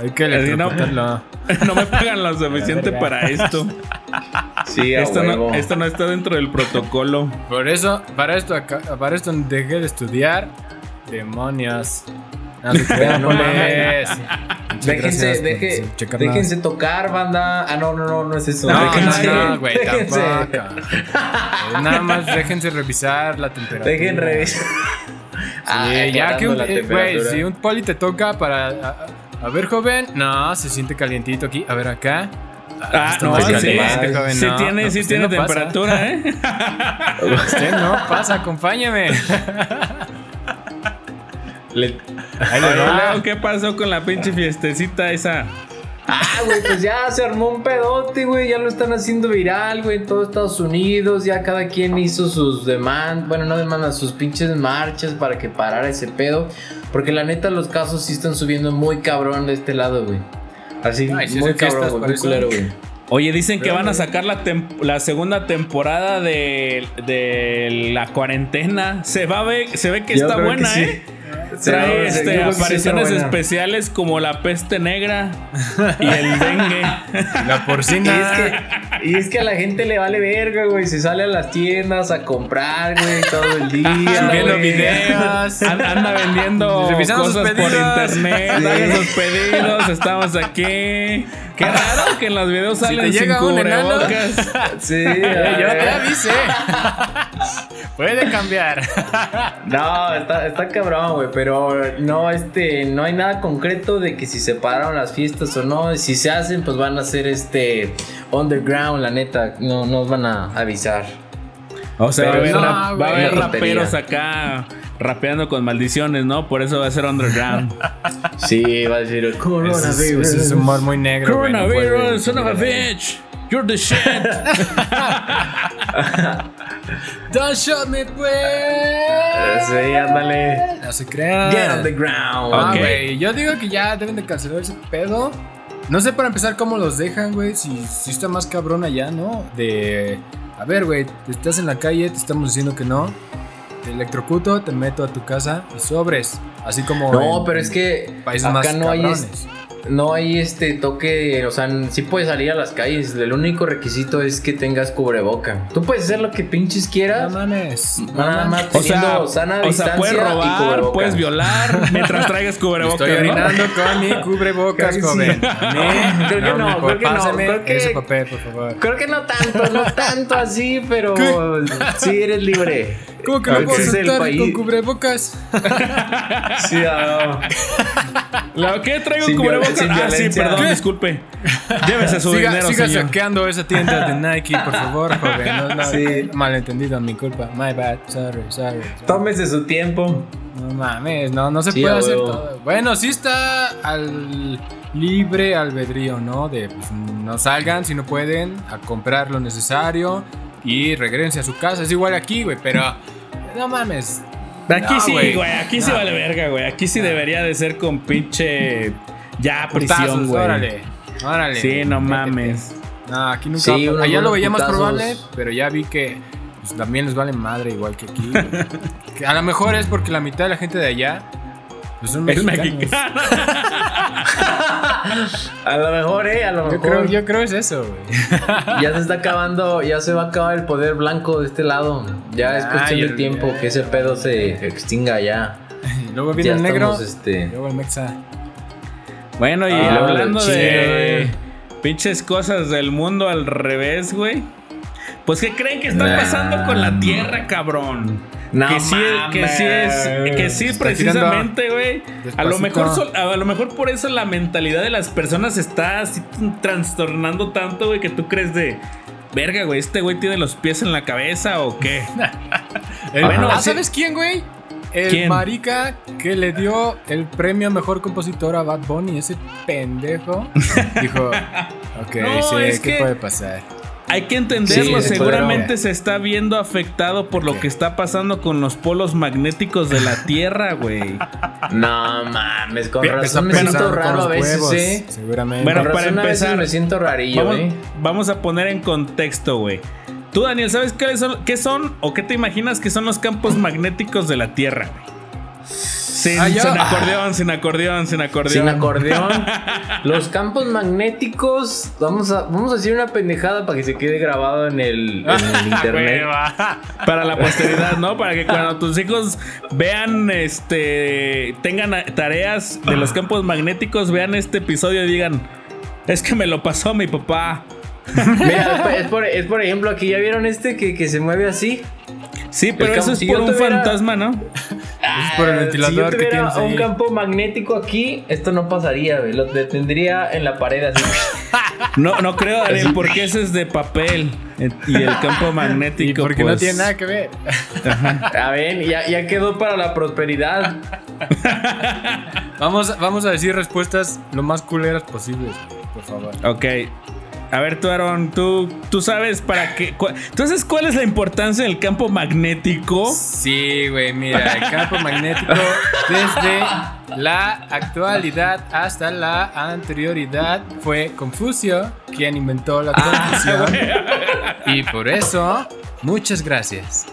Hay que no. electrocutarlo. No me pagan lo suficiente para esto. Sí, Esto no, esto no está dentro del protocolo. Por eso, para esto, acá- para esto dejé de estudiar. Demonios. No No mames. Déjense, deje- déjense tocar, banda. Ah, no, no, no, no es eso. No, déjense, no, güey, tampoco. Eh, Nada más déjense revisar la temperatura. Dejen revisar. Ah, Sí, ya que un, eh, güey, si un poli te toca para... A, a ver, joven. No, se siente calientito aquí. A ver, acá. Ah, está no, sí, caliente, joven. sí No, tiene, no, sí usted tiene no pasa. temperatura, ¿eh? Usted no pasa, acompáñame. Le- va. luego, ¿qué pasó con la pinche fiestecita esa? Ah, güey, pues ya se armó un pedote, güey. Ya lo están haciendo viral, güey, en todo Estados Unidos. Ya cada quien hizo sus demandas, bueno, no demandas, sus pinches marchas para que parara ese pedo. Porque la neta, los casos sí están subiendo muy cabrón de este lado, güey. Así, Ay, sí muy cabrón, güey, muy culero, güey. Oye, dicen que Pero, van a sacar la, tem- la segunda temporada de, de la cuarentena. Se va a ver, se ve que Yo está creo que buena, sí. ¿eh? Trae sí, este, apariciones especiales como la peste negra y el dengue. La Y porcina. es, que, y es que a la gente le vale verga, güey. Se sale a las tiendas a comprar, güey, todo el día. Subiendo videos. An- Anda vendiendo Revisando sus cosas por internet, Sí. hagan sus pedidos, estamos aquí. Qué raro que en los videos Si salen te sin llega un enano. cubrebocas. Sí, yo te avisé. Puede cambiar. No, está, está cabrón, güey, pero no, este, no hay nada concreto de que si se pararon las fiestas o no. Si se hacen, pues van a ser este underground, la neta, no nos van a avisar. O sea, va a haber, no, va a raperos acá rapeando con maldiciones, ¿no? Por eso va a ser underground. Sí, va a decir el coronavirus. Ese es, ese es humor muy negro. Coronavirus, son of a bitch. You're the shit. Don't shoot me, pues. Sí, ándale. No se crean. Get on the ground. Ah, yo digo que ya deben de cancelar ese pedo. No sé para empezar cómo los dejan, güey. Si, si está más cabrón allá, ¿no? De. A ver, güey, te estás en la calle, te estamos diciendo que no. Te electrocuto, te meto a tu casa y sobres. Así como. No, pero es que países acá más no hay, cabrones. es- no hay este toque, o sea, sí puedes salir a las calles, el único requisito es que tengas cubreboca. Tú puedes hacer lo que pinches No quieras, mames. nada más O sea, sana o sea, puedes robar, puedes violar mientras traigas cubrebocas. Estoy ¿no? orinando con mi cubrebocas, Creo que joven. mí, Creo que no, creo que no, creo que- ese papel, por favor. Creo que no tanto, no tanto así, pero sí eres libre. ¿Cómo que no puedo ese es el sentar país. con cubrebocas? Sí, ah, ¿La qué traigo cubrebocas? Sin Ah, sí, perdón, ¿Qué? disculpe. Llévese su siga dinero, siga señor. saqueando esa tienda de Nike, por favor, joven. No, no, Sí. Malentendido, mi culpa. My bad. Sorry, sorry. sorry. tómese su tiempo. No mames, no, no se Sí, puede hacer todo. Bueno, sí está al libre albedrío, ¿no? De pues, no salgan si no pueden a comprar lo necesario y regresen a su casa. Es igual aquí, güey, pero no mames. Aquí No, sí, güey. Aquí sí vale verga, güey. Aquí sí debería de ser con pinche. Ya, prisión, güey. órale. Órale. Sí, no mames. No, aquí nunca. Sí, lo veía más probable, pero ya vi que pues, también les vale madre igual que aquí. Que a lo mejor es porque la mitad de la gente de allá pues, son Es mexicanos. mexicano. A lo mejor, eh, a lo Yo mejor. creo, yo creo es eso, güey. Ya se está acabando, ya se va a acabar el poder blanco de este lado. Ya es cuestión de tiempo que ese pedo se extinga ya. Luego viene Ya el negro. estamos, este. Luego el mexa. Bueno, y Ah, hablando de güey. pinches cosas del mundo al revés, güey. Pues, ¿qué creen que está Nah. pasando con la Tierra, cabrón? No que sí, que sí es, que sí precisamente, güey. A lo mejor, a lo mejor por eso la mentalidad de las personas está así trastornando tanto, güey, que tú crees de, verga, güey, este güey tiene los pies en la cabeza o qué. Bueno, ah. ¿sabes quién, güey? El ¿Quién? marica que le dio el premio a mejor compositor a Bad Bunny, ese pendejo. Dijo, ok, No, ¿qué que- puede pasar? Hay que entenderlo, Sí, seguramente se está viendo afectado por lo que está pasando con los polos magnéticos de la Tierra, güey. No mames, con razón me siento raro a veces, huevos, eh. Seguramente. Bueno, Con para razón a veces empezar, me siento rarillo, Vamos, eh. vamos a poner en contexto, güey. Tú, Daniel, ¿sabes cuáles son, qué son o qué te imaginas que son los campos magnéticos de la Tierra? Sin, Ah, sin acordeón, sin acordeón, sin acordeón. Sin acordeón. Los campos magnéticos. Vamos a, vamos a decir una pendejada para que se quede grabado en el, en el internet. Para la posteridad, ¿no? Para que cuando tus hijos vean, este, tengan tareas de los campos magnéticos, vean este episodio y digan, es que me lo pasó mi papá. Mira, es por, es por- ejemplo, aquí ya vieron este que, que se mueve así. Sí, pero El eso campo- es si por un tuviera- fantasma, ¿no? Es por el Ah, ventilador si yo que tuviera tienes ahí. un campo magnético aquí, esto no pasaría, güey. Lo detendría en la pared así. No, no creo, Daniel, porque ese es de papel. eh, Y el campo Y magnético. porque no pues, tiene nada que ver. A ver, ya, ya quedó para la prosperidad. Vamos, vamos a decir respuestas lo más culeras posibles, por favor. Ok. A ver, tú, Aaron, tú, tú sabes para qué. Entonces, ¿cuál es la importancia del campo magnético? Sí, güey, mira, el campo magnético desde la actualidad hasta la anterioridad fue Confucio quien inventó la confusión. y por eso, muchas gracias.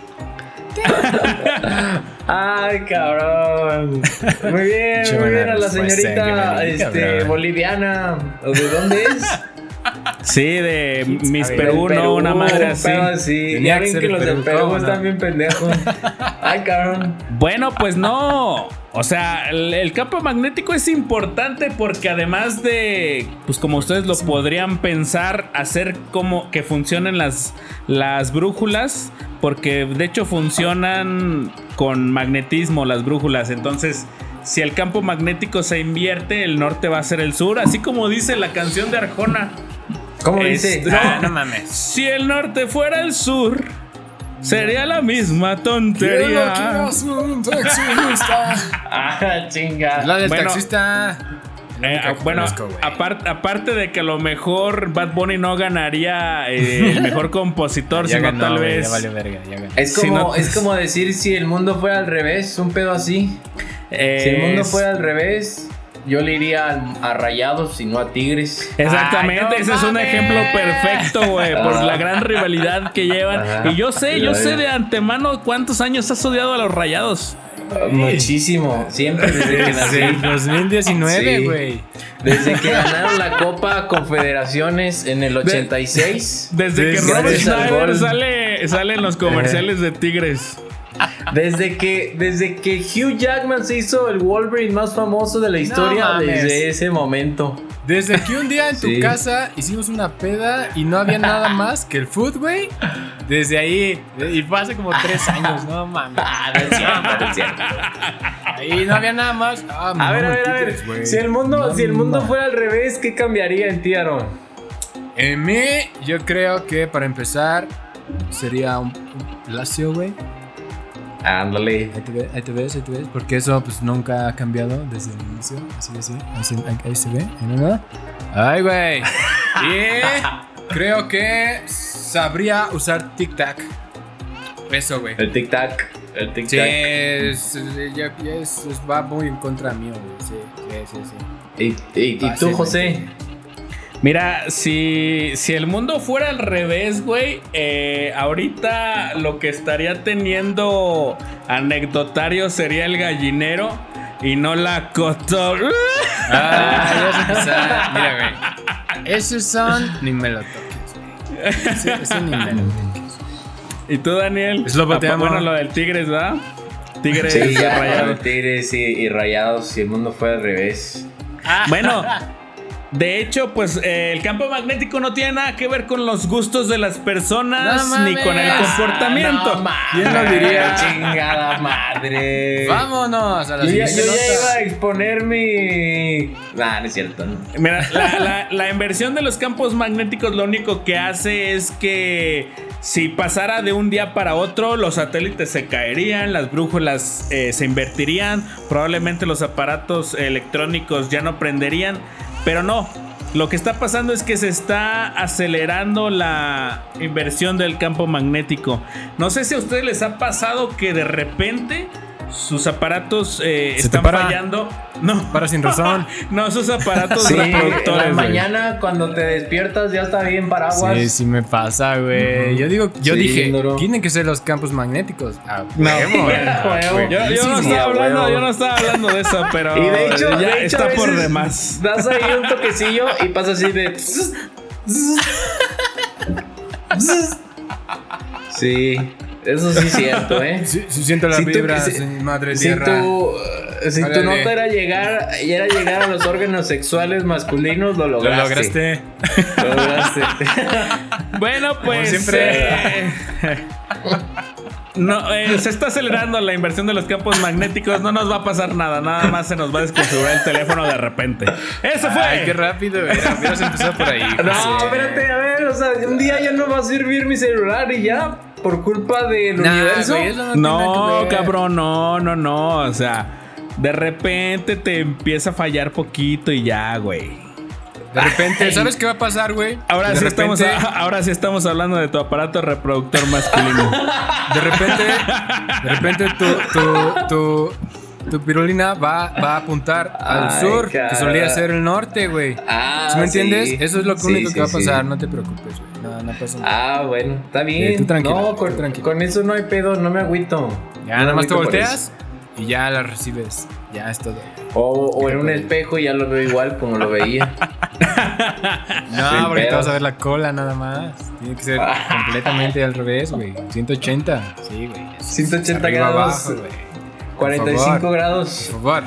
Ay, cabrón. Muy bien, muy bien a la respuesta, señorita este, boliviana. ¿O ¿De dónde es? Sí, de Miss Perú, no una madre así. pero así. Tenía Ya que ven que de los del Perú, Perú ¿cómo no? están bien pendejos. Ay, cabrón. Bueno, pues no. O sea, el, el campo magnético es importante porque además de, pues como ustedes lo podrían pensar, hacer como que funcionen las, las brújulas, porque de hecho funcionan con magnetismo las brújulas. Entonces, si el campo magnético se invierte, el norte va a ser el sur, así como dice la canción de Arjona. ¿Cómo dice? Este- Ah, no mames. Si el norte fuera el sur, Sería la misma tontería. ah, chinga. La del Bueno, taxista. Eh, Nunca bueno, aparte de que a lo mejor Bad Bunny no ganaría eh, el mejor compositor, sino ganó, tal vez. Ya valió verga, ya ganó. Es Si como, no- es como decir si el mundo fuera al revés, un pedo así. Si el mundo fuera al revés, yo le iría al- a, Rayados y no a Tigres. Exactamente, Ay, no ese es un ejemplo perfecto, güey, por la gran rivalidad que llevan. Ajá. Y yo sé, yo sé de antemano cuántos años has odiado a los rayados. Muchísimo, siempre desde que nací. El 2019, Sí. güey. Desde que ganaron la Copa Confederaciones en el 86. Desde que Robert Schneider sale, sale en los comerciales de Tigres. Desde que, desde que Hugh Jackman se hizo el Wolverine más famoso de la historia, desde ese momento. Desde que un día en tu Sí. casa hicimos una peda y no había nada más que el food, güey. Desde ahí, y fue hace como tres años, no mames. Ah, no es cierto, no es cierto. Ahí no había nada más. Ah, A ver, a ver, a ver. Si el mundo, No si el mundo fuera al revés, ¿qué cambiaría en ti, Aaron? En mí, yo creo que para empezar sería un, un güey. Ándale. Ahí te, ves, ahí te ves, ahí te ves. Porque eso pues nunca ha cambiado desde el inicio. Así, así. Así, ahí, ahí se ve. ahí no, no. Ay, güey. Y creo que sabría usar Tic Tac. Eso, güey. El tic-tac. El tic-tac. Sí, es, ya- ya es- va muy en contra mío, güey. Sí, sí, sí. sí. ¿Y, y- y tú. José? Mira, si, si el mundo fuera al revés, güey, eh, ahorita lo que estaría teniendo anecdotario sería el gallinero y no la cotor. Ah, ya vas a empezar. Mira, güey. Esos son. Ni me lo toques, güey. Ese, ese ni me lo toques. ¿Y tú, Daniel? Es lo que te Ah, amo. Bueno, lo del Tigres, ¿verdad? Tigres Sí, ya, rayado. Tigres y, y rayados, si el mundo fuera al revés. Bueno, de hecho, pues eh, el campo magnético no tiene nada que ver con los gustos de las personas No ni con el mames. comportamiento. No, ¿Quién lo diría? Chingada madre. Vámonos a la Yo ya, yo ya iba a exponer mi. Nah, no es cierto. no. Mira, la, la- la inversión de los campos magnéticos lo único que hace es que si pasara de un día para otro, los satélites se caerían, las brújulas eh, se invertirían, probablemente los aparatos electrónicos ya no prenderían, pero no. Lo que está pasando es que se está acelerando la inversión del campo magnético. No sé si a ustedes les ha pasado que de repente sus aparatos eh, Se te están para. fallando. No, Para sin razón. no, sus aparatos Sí, en reproductores. la güey. mañana cuando te despiertas ya está bien paraguas. Sí, sí me pasa, güey. Yo digo, yo Sí, dije, duro. tienen que ser los campos magnéticos. Ah, No. huevo, huevo. Yo, yo no estaba hablando, huevo. yo no estaba hablando de eso, pero Y de hecho, ya de hecho, está por demás. Das ahí un toquecillo y pasa así de. Sí, eso sí es cierto, ¿eh? Sí, sí siento la Si tú- vibra, si- sí, madre Si tierra. tu, si tu nota era llegar, era llegar a los órganos sexuales masculinos, lo Lo lograste. lograste. Lo lograste. Bueno, pues siempre. eh, no, eh, se está acelerando la inversión de los campos magnéticos. No nos va a pasar nada, nada más se nos va a desconfigurar el teléfono de repente. Eso fue. Ay, qué rápido, güey. Hubieras empezado por ahí. No, espérate, a ver, o sea, un día ya no va a servir mi celular y ya, por culpa del Nah, universo. güey, no No, cabrón, no, no, no. O sea, de repente te empieza a fallar poquito y ya, güey. De repente, ¿sabes qué va a pasar, güey? Ahora de sí, repente, estamos, ahora sí estamos hablando de tu aparato reproductor masculino. De repente, de repente tu, tu, tu, tu pirulina va, va a apuntar al Ay, sur, que solía ser el norte, güey. Ah, ¿Sí ¿Me entiendes? sí. Eso es lo único sí, que va a pasar. No te preocupes, güey. No, no pasa nada. Ah, bueno, está bien. Sí, tú tranquilo, no, tú con, tranquilo. con eso no hay pedo, no me agüito. ya, No nada más te volteas y ya la recibes. Ya es todo. O, o en un espejo y ya lo veo igual como lo veía. No, porque te vas a ver la cola nada más. Tiene que ser completamente al revés, güey. 180. Sí, güey. Es 180 arriba, grados. abajo, güey. 45 favor. grados. Por favor.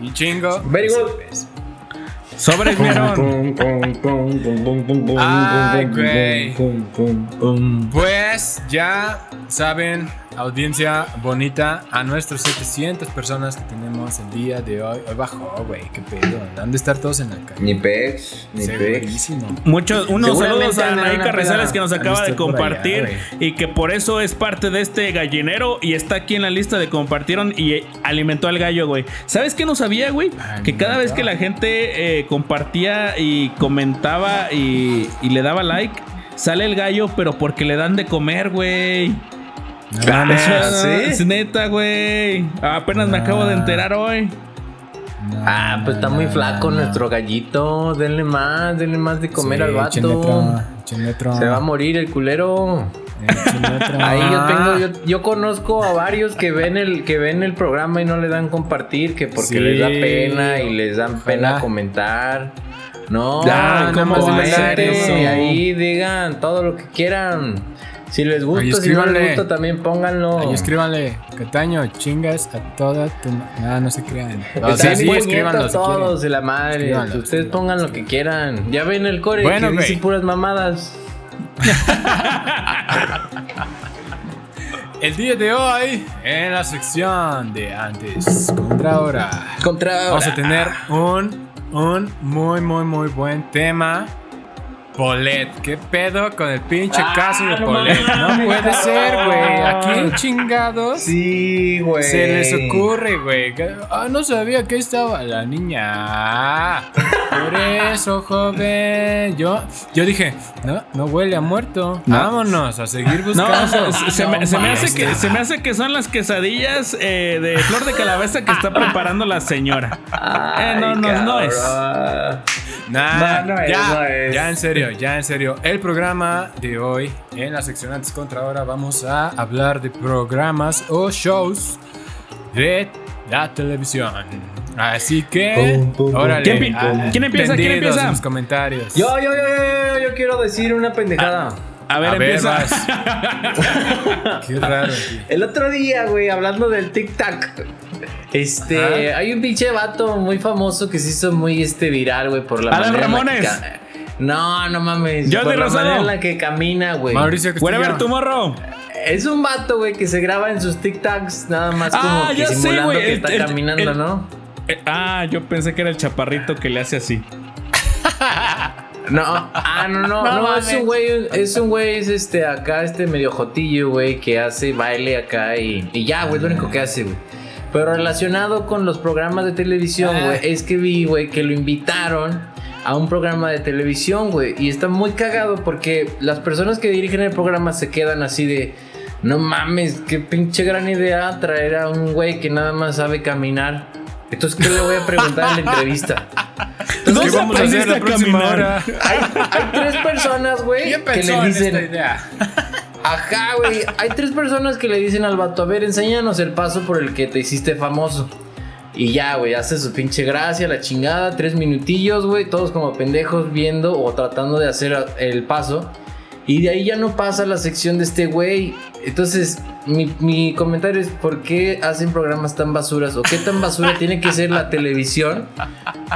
Y chingo. Very good. Sobres, vieron. Ay, güey. Pues ya saben audiencia bonita, a nuestros 700 personas que tenemos el día de hoy. Hoy bajó, güey, qué pedo. Han de estar todos en la calle. Ni pex, ni pex. Muchos, unos saludos a Anaí Carrizales que nos acaba de allá, compartir y que por eso es parte de este gallinero y está aquí en la lista de compartieron y alimentó al gallo, güey. ¿Sabes qué no sabía, güey? Que cada vez que la gente eh, compartía y comentaba y, y le daba like, sale el gallo, pero porque le dan de comer, güey. No Ah, mames. ¿sí? Es neta, güey. Apenas me acabo de enterar hoy. No, Ah, pues está muy flaco no. nuestro gallito. Denle más, denle más de comer Sí, al vato. échenle otro. Se va a morir el culero. Otro. Ahí yo Ah. tengo, yo, yo conozco a varios que ven el, que ven el programa y no le dan compartir, que porque Sí. les da pena y les dan Ojalá. pena comentar. No, Ya, nada ¿cómo más va a métanse ser eso? y ahí digan todo lo que quieran. Si les gusta, Ahí si no les gusta, también pónganlo. Ahí escríbanle, Cataño, chingas a toda tu. ma- No, no se crean. O Están sea, sí, bien escríbanlo puñetas si todos de la madre. Escríbanlo, Ustedes pongan lo que quieran. Ya ven el core Bueno, que dice güey. puras mamadas. El día de hoy, en la sección de antes contra ahora, Contra vamos a tener un, un muy, muy, muy buen tema. Polet, ¿qué pedo con el pinche Ah, caso de no Polet? No mames, puede ser, güey. Aquí chingados. Sí, güey. Se les ocurre, güey. Ah, no sabía que estaba la niña. Por eso, joven. Yo, yo dije, no, no huele a muerto. No. Vámonos a seguir No, buscando. se, se me, No se me hace que, no. se me hace que son las quesadillas eh, de flor de calabaza que está preparando la señora. Eh, no, no, no es. Nah, No, no es, ya, no es. ya en serio, ya en serio. El programa de hoy, en la sección antes contra ahora, vamos a hablar de programas o shows de la televisión. Así que, Pum, pum, pum. órale. ¿Quién pi- ah, quién empieza? ¿Quién empieza? en los comentarios. Yo, yo, yo, yo, yo, yo quiero decir una pendejada. A ver, A ver. Qué raro, tío. El otro día, güey, hablando del TikTok. Este, Ajá. hay un pinche vato muy famoso que se hizo muy este viral, güey, por la Adal manera en la que Ramones. No, no mames. Jordi por la Rosado. manera en la que camina, güey. Mauricio. Whatever tomorrow. Es un vato, güey, que se graba en sus TikToks nada más Ah, como que ya sé, simulando güey, que el- está el- caminando, el- ¿no? Eh, ah, yo pensé que era el chaparrito que le hace así. No, ah, no, no, No no, es un güey, es un güey, es este, acá, este medio jotillo, güey, que hace baile acá y, y ya, güey, es lo único que hace, güey. Pero relacionado con los programas de televisión, Ah. güey, es que vi, güey, que lo invitaron a un programa de televisión, güey, y está muy cagado porque las personas que dirigen el programa se quedan así de, no mames, qué pinche gran idea traer a un güey que nada más sabe caminar. Entonces, ¿qué le voy a preguntar en la entrevista? No ¿Qué vamos a hacer la próxima hora? Hay, hay tres personas, güey, ¿Quién que le en dicen, esta idea? Ajá, güey. Hay tres personas que le dicen al vato, a ver, enséñanos el paso por el que te hiciste famoso. Y ya, güey, hace su pinche gracia, la chingada, tres minutillos, güey, todos como pendejos viendo o tratando de hacer el paso. Y de ahí ya no pasa la sección de este güey. Entonces, mi, mi comentario es, ¿por qué hacen programas tan basuras? ¿O qué tan basura tiene que ser la televisión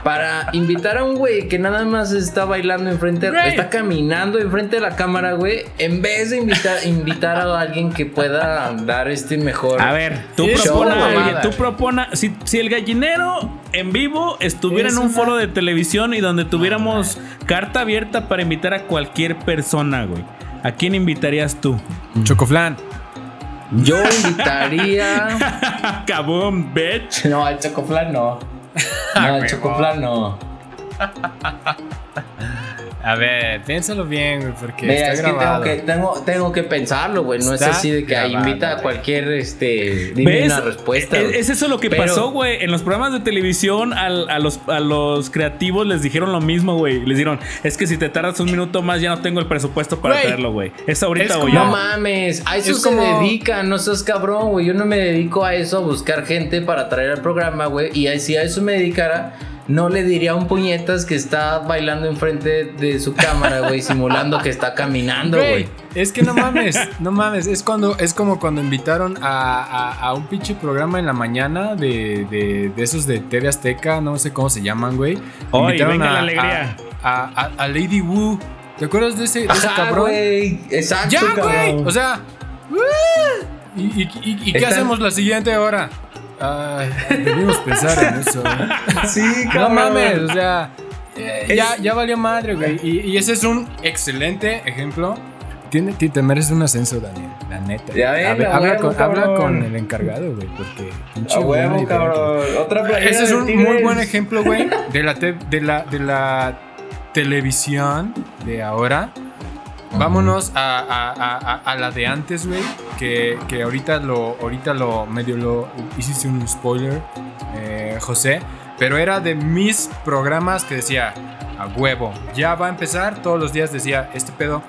para invitar a un güey que nada más está bailando enfrente, Güey. está caminando enfrente de la cámara, güey, en vez de invitar, invitar a alguien que pueda dar este mejor. A ver, tú propona, mamada. tú propona, si, si el gallinero en vivo estuviera Es en un una- foro de televisión y donde tuviéramos carta abierta para invitar a cualquier persona, güey. ¿A quién invitarías tú? Chocoflan. Yo invitaría. Kaboom, bitch. No, al Chocoflan no. No, al Chocoflan no. A ver, piénsalo bien, güey, porque Mira, está es que tengo, grabado. que tengo, tengo que pensarlo, güey. No Está es así de que grabado, invita a cualquier, este, dime ¿Ves? una respuesta. Es, güey. es eso lo que Pero- pasó, güey. En los programas de televisión, al- a, los, a los creativos les dijeron lo mismo, güey. Les dijeron, es que si te tardas un minuto más, ya no tengo el presupuesto para Güey, traerlo, güey. Es ahorita o ya. No mames, a eso Es se como- dedican, no seas cabrón, güey. Yo no me dedico a eso, a buscar gente para traer al programa, güey. Y si a eso me dedicara, no le diría a un puñetas que está bailando enfrente de su cámara, güey, simulando que está caminando, Güey, es que no mames, no mames. Es cuando es como cuando invitaron a, a- a un pinche programa en la mañana de, de, de esos de TV Azteca, no sé cómo se llaman, güey. Ay, Invitaron venga a, la alegría. A, a- a Lady Wu. ¿Te acuerdas de ese, de ese Ajá, cabrón? güey. Exacto, Ya, güey. O sea, ¿Y, y, y- y qué hacemos la siguiente hora? Ay, debimos pensar en eso. Sí, No mames, o sea, eh, ya, ya valió madre, güey. Y, y ese es un excelente ejemplo. Tiene, ti- te mereces un ascenso, Daniel, la neta. Ya ven, habla, huevo, con, habla cabrón. con el encargado, güey, porque A huevo, cabrón. Otra Ese es un Tigres. muy buen ejemplo, güey, de la, te- de la, de la televisión de ahora. Vámonos a, a- a- la de antes, güey. Que, que ahorita lo, ahorita lo medio lo hiciste un spoiler, eh, José. Pero era de mis programas que decía a huevo. Ya va a empezar. Todos los días decía este pedo.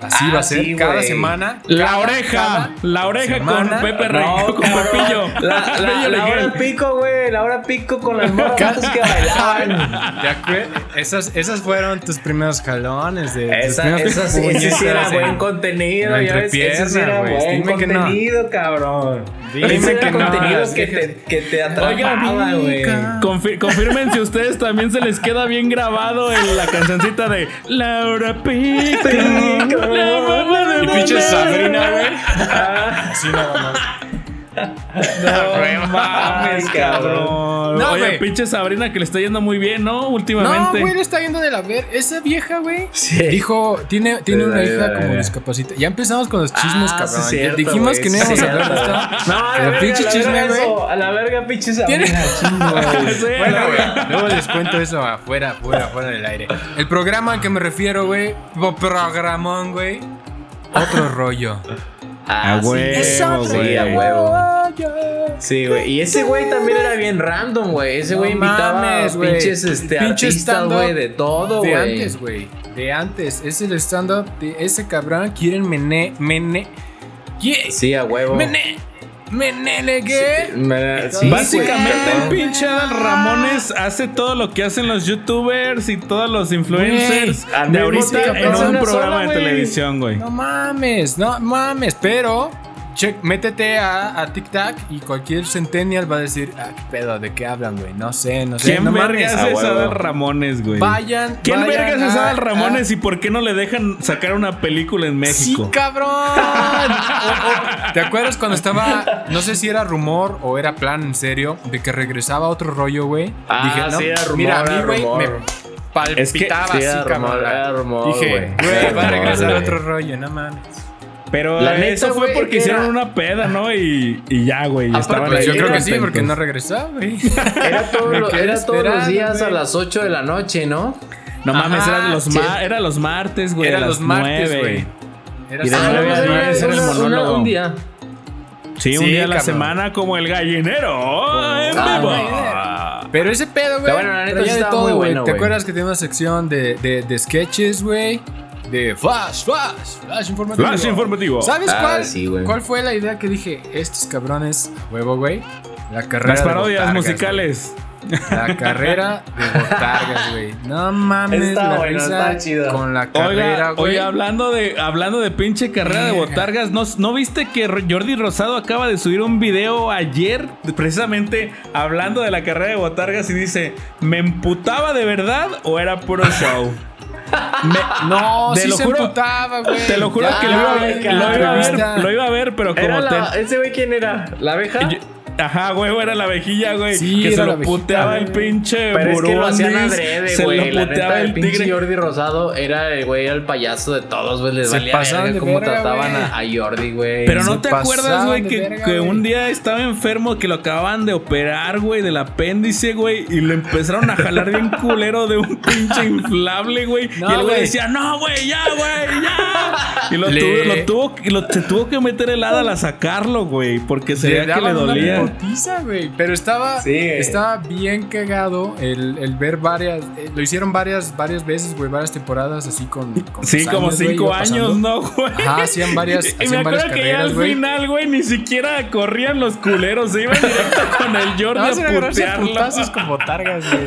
Así Ah, va a ser sí, cada semana. La cada- oreja, cada la oreja semana. con Pepe Rey, No, con. Pepillo. La, la, la hora pico, güey. La hora pico con las morras que bailaban. ¿Te acuer- Esas, esas fueron tus primeros jalones de Esa, primeros esa sí, ese sí era buen contenido. ya ves, ese sí era buen Dime que no. contenido, cabrón. Dime ese era que no, contenido que, te, que te atrapaba, güey. Confi- confirmen si ustedes también se les queda bien grabado en la cancioncita de Laura Pico. Y pinche. Sabrina, güey. Ah, Sí, nada más. No mames, cabrón. No, Oye, güey. pinche Sabrina que le está yendo muy bien, ¿no? No, Últimamente. güey, le está yendo de la ver. Esa vieja, güey. Sí. Dijo, tiene, tiene una hija como discapacitada. Ya empezamos con los chismes, Ah, cabrón. sí, cierto, Dijimos güey, que no sí, íbamos a hablar de esto. No, a la Pero verga, pinche chisme, güey. A la verga, pinche Sabrina. Bueno, güey, luego les cuento eso afuera, afuera, afuera del aire. El programa al que me refiero, güey, programón, güey. Otro rollo. Ah, A sí. huevo, Sí, güey. a huevo. Sí, güey. Y ese güey también era bien random, güey. Ese güey No invitaba mames, a güey. pinches este, Pinche artistas, stand-up güey, de todo, De güey. antes, güey. De antes. Es el stand-up de ese cabrón. Quieren mene. Mene. ¿Qué? Sí, a huevo. Mene. Me- sí, Básicamente el pinche Adal Ramones hace todo lo que hacen los youtubers y todos los influencers Güey, de ahorita en un programa sola, de televisión, güey. No mames, no mames. Pero. Check, métete a, a TikTok y cualquier centennial va a decir, ah, qué pedo, ¿de qué hablan, güey? No sé, no sé. ¿Quién no vergas a es. Adal Ramones, güey? Vayan. ¿Quién vayan vergas es a- Adal Ramones a- y por qué no le dejan sacar una película en México? Sí, cabrón. ¿Te acuerdas cuando estaba, no sé si era rumor o era plan en serio, de que regresaba otro rollo, güey? Ah, sí, era rumor, mira, a mí, era güey, rumor. me palpitaba sí, así, era cabrón. rumor, era rumor, Dije, güey. Era va a regresar otro rollo, no mames. Pero La neta, eso fue porque que hicieron era- una peda, ¿no? Y, y ya, güey. Aparte, Estaban Pues ahí yo creo que sí, porque no regresó, güey. Era, todo Me lo- quedé era todos los días a las 8 de la noche, ¿no? No mames, eran los, sí. ma- era los martes, güey. Era a las los martes, nueve. güey. Era Y de sábado, nueve a güey. nueve era el una- monólogo. un día. Sí, un Sí, día a la cabrón. semana como el gallinero. en Ah, vivo. Pero ese pedo, güey. Bueno, la neta sí de todo, güey. bueno, ¿Te acuerdas que tenía una sección de, de, de sketches, güey? De flash, flash, flash informativo. Flash informativo. ¿Sabes Ah, cuál? sí. ¿Cuál fue la idea que dije? Estos cabrones, huevo, güey. La carrera Las de parodias botargas, musicales. La carrera de botargas, güey. No mames, Está la bueno, risa está chido. con la carrera, güey. oiga, hablando de, hablando de pinche carrera de botargas, ¿no, ¿no viste que Jordi Rosado acaba de subir un video ayer precisamente hablando de la carrera de botargas y dice, ¿me emputaba de verdad o era puro show? Me- No, Te sí lo se juro- emputaba, güey. te lo juro Ya, que lo iba, a ver, lo iba a ver, lo iba a ver, pero como la- te- ¿Ese güey quién era? ¿La abeja? Yo- Ajá, güey, era la vejilla, güey. Sí, que se lo puteaba el güey. pinche Pero es que lo hacían adrede, Se güey. lo La puteaba neta, el el pinche tigre. Jordi Rosado era el güey, era el payaso de todos, güey. Les Se valía verga de cómo verga, trataban güey. a, a Jordi, güey. Pero Se no te acuerdas, güey, que, verga, que güey. un día estaba enfermo, que lo acababan de operar, güey, del apéndice, güey, y le empezaron a jalar bien culero de un pinche inflable, güey. No, y el güey decía, no, güey, ya, güey, ya. Y lo, Le- tuvo, lo tuvo, y lo- se tuvo que meter el hada a sacarlo, güey, porque se veía que le dolía. Putiza, güey. Pero estaba, Sí, estaba bien cagado el, el ver varias. eh, lo hicieron varias, varias veces, güey, varias temporadas así con. con Sí, como cinco años. ¿no, güey? Ajá, hacían varias, Y me varias acuerdo que ya carreras, al final, güey, ni siquiera corrían los culeros. Se iban directo con el Jordi más a putearlo. con botargas, güey.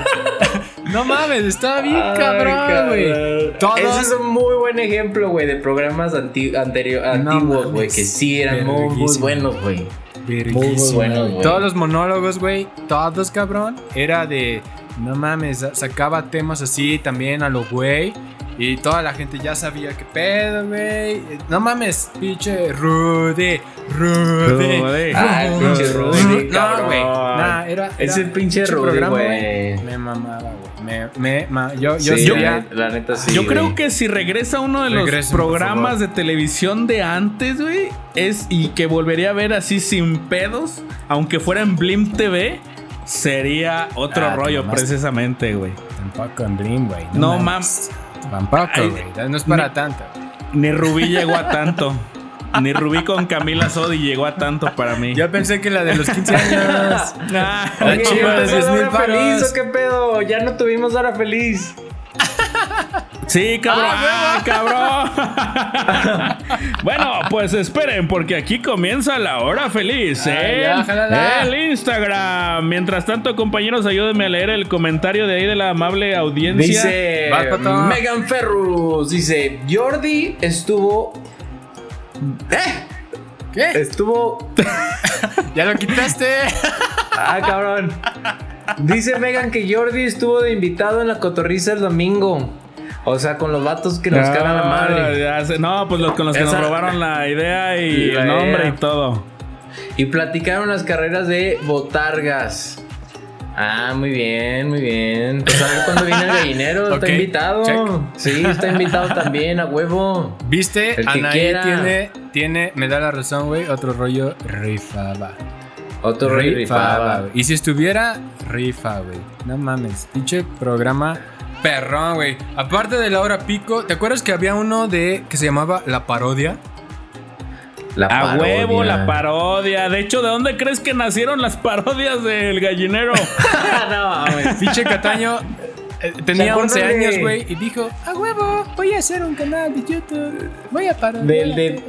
no mames, estaba bien Ay, cabrón, güey. Todos. Ese es un muy buen ejemplo, güey, de programas anti- No antiguos, güey, que sí eran muy, muy buenos, güey. Verguísima, muy buenos, güey. Todos los monólogos, güey. Todos, cabrón. Era de. No mames, sacaba temas así también a lo güey. Y toda la gente ya sabía qué pedo, güey. No mames, pinche Rudy, Rudy. Ah, el pinche Rudy. No, güey. Nah, era, Es el pinche Rudy, güey. Me mamaba, güey. Me, me, ma, yo, yo, Sí, sería- la neta sí. Yo güey. creo que si regresa uno de los Regresen, programas de televisión de antes, güey, es y que volvería a ver así sin pedos, aunque fuera en Blim TV, sería otro Ah, rollo precisamente, güey. Tampoco en Dream, güey. No mames. Tampoco, güey. No es para ni- tanto. Ni Rubí llegó a tanto. Ni Rubí con Camila Sodi llegó a tanto para mí. Yo pensé que la de los 15 años. Ah, La Oye, chiva de ¿empezó 10 la mil hora feliz o qué pedo? Ya no tuvimos hora feliz. Sí, cabrón. Ah, cabrón. bueno, pues esperen, porque aquí comienza la hora feliz. Ah, ¿eh? ya, el Instagram. Mientras tanto, compañeros, ayúdenme a leer el comentario de ahí de la amable audiencia. Dice. Megan Ferrus. Dice: Jordi estuvo. ¡Eh! ¿Qué? Estuvo. ¿Ya lo quitaste? Ah, cabrón. Dice Megan que Jordi estuvo de invitado en la cotorriza el domingo. O sea, con los vatos que nos cagan la Ah, madre. ya sé. No, pues los con los que Esa- nos robaron la idea y La el nombre idea. y todo. Y platicaron las carreras de botargas. Ah, muy bien, muy bien. Pues a ver cuándo viene el gallinero. Está invitado. check. Sí, está invitado también, a huevo. ¿Viste? El Anaí tiene, tiene, me da la razón, güey. Otro rollo rifaba. Otro rey rifaba. güey. Y si estuviera, rifa, güey. No mames. Pinche programa perrón, güey. Aparte de la hora pico, ¿te acuerdas que había uno de que se llamaba La Parodia? La A parodia. huevo, la parodia. De hecho, ¿de dónde crees que nacieron las parodias del gallinero? no, mames. Pinche Cataño eh, tenía acuerdan 11 de- años, güey, y dijo, a huevo, voy a hacer un canal de YouTube. Voy a parodiar. Del de-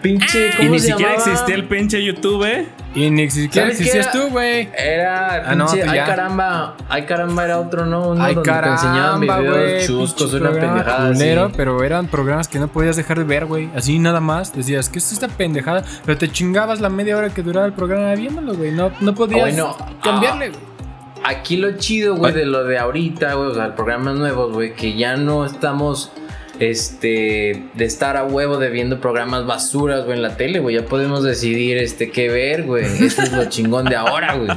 todos". Pinche, y ¿cómo ni se siquiera llamaba? existía el pinche YouTube, ¿eh? Y ni siquiera ¿Sabes qué existías era? tú, güey. Era Ah, no, pinche, pues ay ya. caramba, ay caramba era otro, ¿no? Uno Ay, donde te enseñaban caramba, videos chuscos, una pendejada culero, así. pero eran programas que no podías dejar de ver, güey. Así nada más. Decías, ¿qué es esta pendejada? Pero te chingabas la media hora que duraba el programa viéndolo, güey. No, no podías Bueno, cambiarle, güey. Aquí lo chido, güey, de lo de ahorita, güey, o sea, programas nuevos, güey, que ya no estamos, este, de estar a huevo de viendo programas basuras, güey, en la tele, güey, ya podemos decidir, este, qué ver, güey, eso es lo chingón de ahora, güey.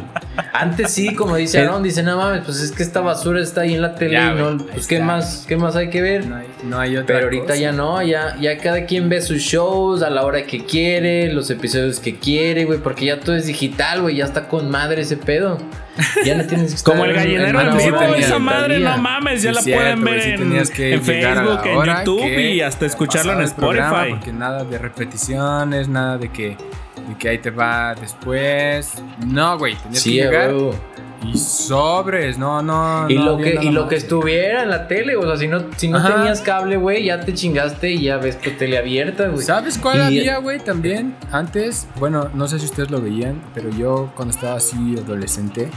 Antes sí, como dice Aaron, dice, no mames, pues es que esta basura está ahí en la tele, Ya, y no, pues qué más, qué más hay que ver. No hay, no hay otra Pero ahorita cosa. ya no, ya, ya cada quien ve sus shows a la hora que quiere, los episodios que quiere, güey, porque ya todo es digital, güey, ya está con madre ese pedo. Ya no tienes que estar Como el gallinero en sí vivo, tenía, esa madre, no mames, ya Sí, la cierto, pueden ver sí en, que en Facebook, en YouTube y hasta escucharlo en Spotify. Porque nada de repeticiones, nada de que, de que ahí te va después. No, güey, tenías Sí, que llegar huevo. y sobres, no, no. Y no lo que, y lo que estuviera en la tele, o sea, si no, si no Ajá. tenías cable, güey, ya te chingaste y ya ves tu tele abierta, güey. ¿Sabes cuál Y- había, güey? También antes, bueno, no sé si ustedes lo veían, pero yo cuando estaba así adolescente,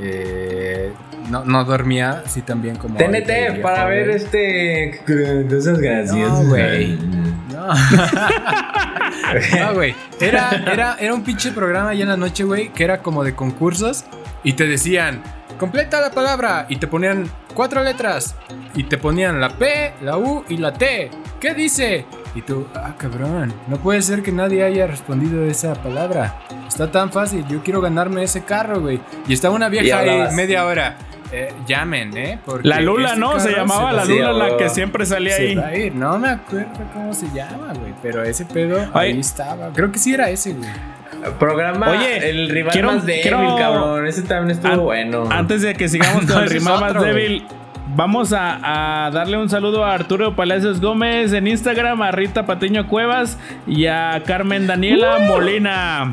eh, no, no dormía así también como. TNT para ver este. Cosas gracias. No, güey. No. No, güey. Era, era, era un pinche programa allá en la noche, güey, que era como de concursos y te decían, completa la palabra y te ponían cuatro letras y te ponían la P, la U y la T. ¿Qué dice? Y tú, ah, cabrón, no puede ser que nadie haya respondido esa palabra. Está tan fácil, yo quiero ganarme ese carro, güey. Y estaba una vieja ahí media hora. Eh, llamen, ¿eh? Porque La Lula, este ¿no? Se llamaba la Lula, la que siempre salía se ahí. va a ir. No me acuerdo cómo se llama, güey. Pero ese pedo Ay. ahí estaba. Creo que sí era ese, güey. Programa. Oye, el rival quiero- más débil, quiero- cabrón. Ese también estuvo An- bueno. Antes de que sigamos No, con el rival más débil, vamos a, a darle un saludo a Arturo Palacios Gómez en Instagram, a Rita Patiño Cuevas y a Carmen Daniela Molina.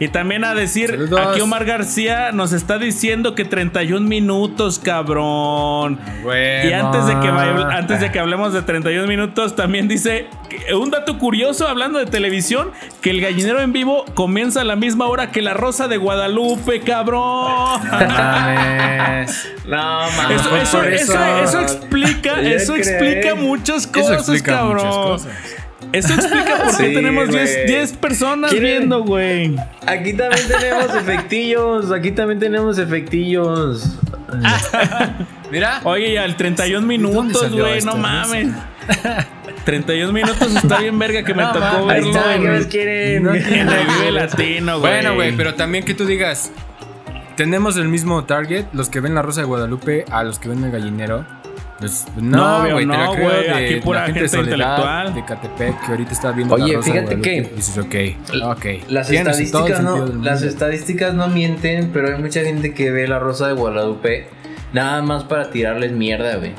Y también a decir, Saludos. aquí Omar García nos está diciendo que 31 minutos, cabrón. Y antes de, que antes de que hablemos de 31 minutos, también dice que- un dato curioso hablando de televisión, que el gallinero en vivo comienza a la misma hora que la Rosa de Guadalupe, cabrón. No mames. No, mames. Eso, Por eso, eso. eso, eso explica, eso explica muchas Eso cosas, explica cabrón. muchas cosas. Eso explica por qué Sí, tenemos 10 güey. 10 personas ¿Quieren- viendo, güey. Aquí también tenemos efectillos. Aquí también tenemos efectillos. Mira. Oye, ya al 31 minutos, güey, no mames. 31 minutos está bien verga que me No, tocó. Ahí verlo está, ¿qué quieren? No en el Vive Latino, güey. Bueno, güey, pero también que tú digas, tenemos el mismo target, los que ven la Rosa de Guadalupe a los que ven el gallinero. Pues, No, no, güey, no, güey, de aquí pura la gente, intelectual. de Catepec, que ahorita está viendo Oye, la Rosa de fíjate que- Dices, ok, ok. Las estadísticas, no, las estadísticas no mienten, pero hay mucha gente que ve la Rosa de Guadalupe nada más para tirarles mierda, güey.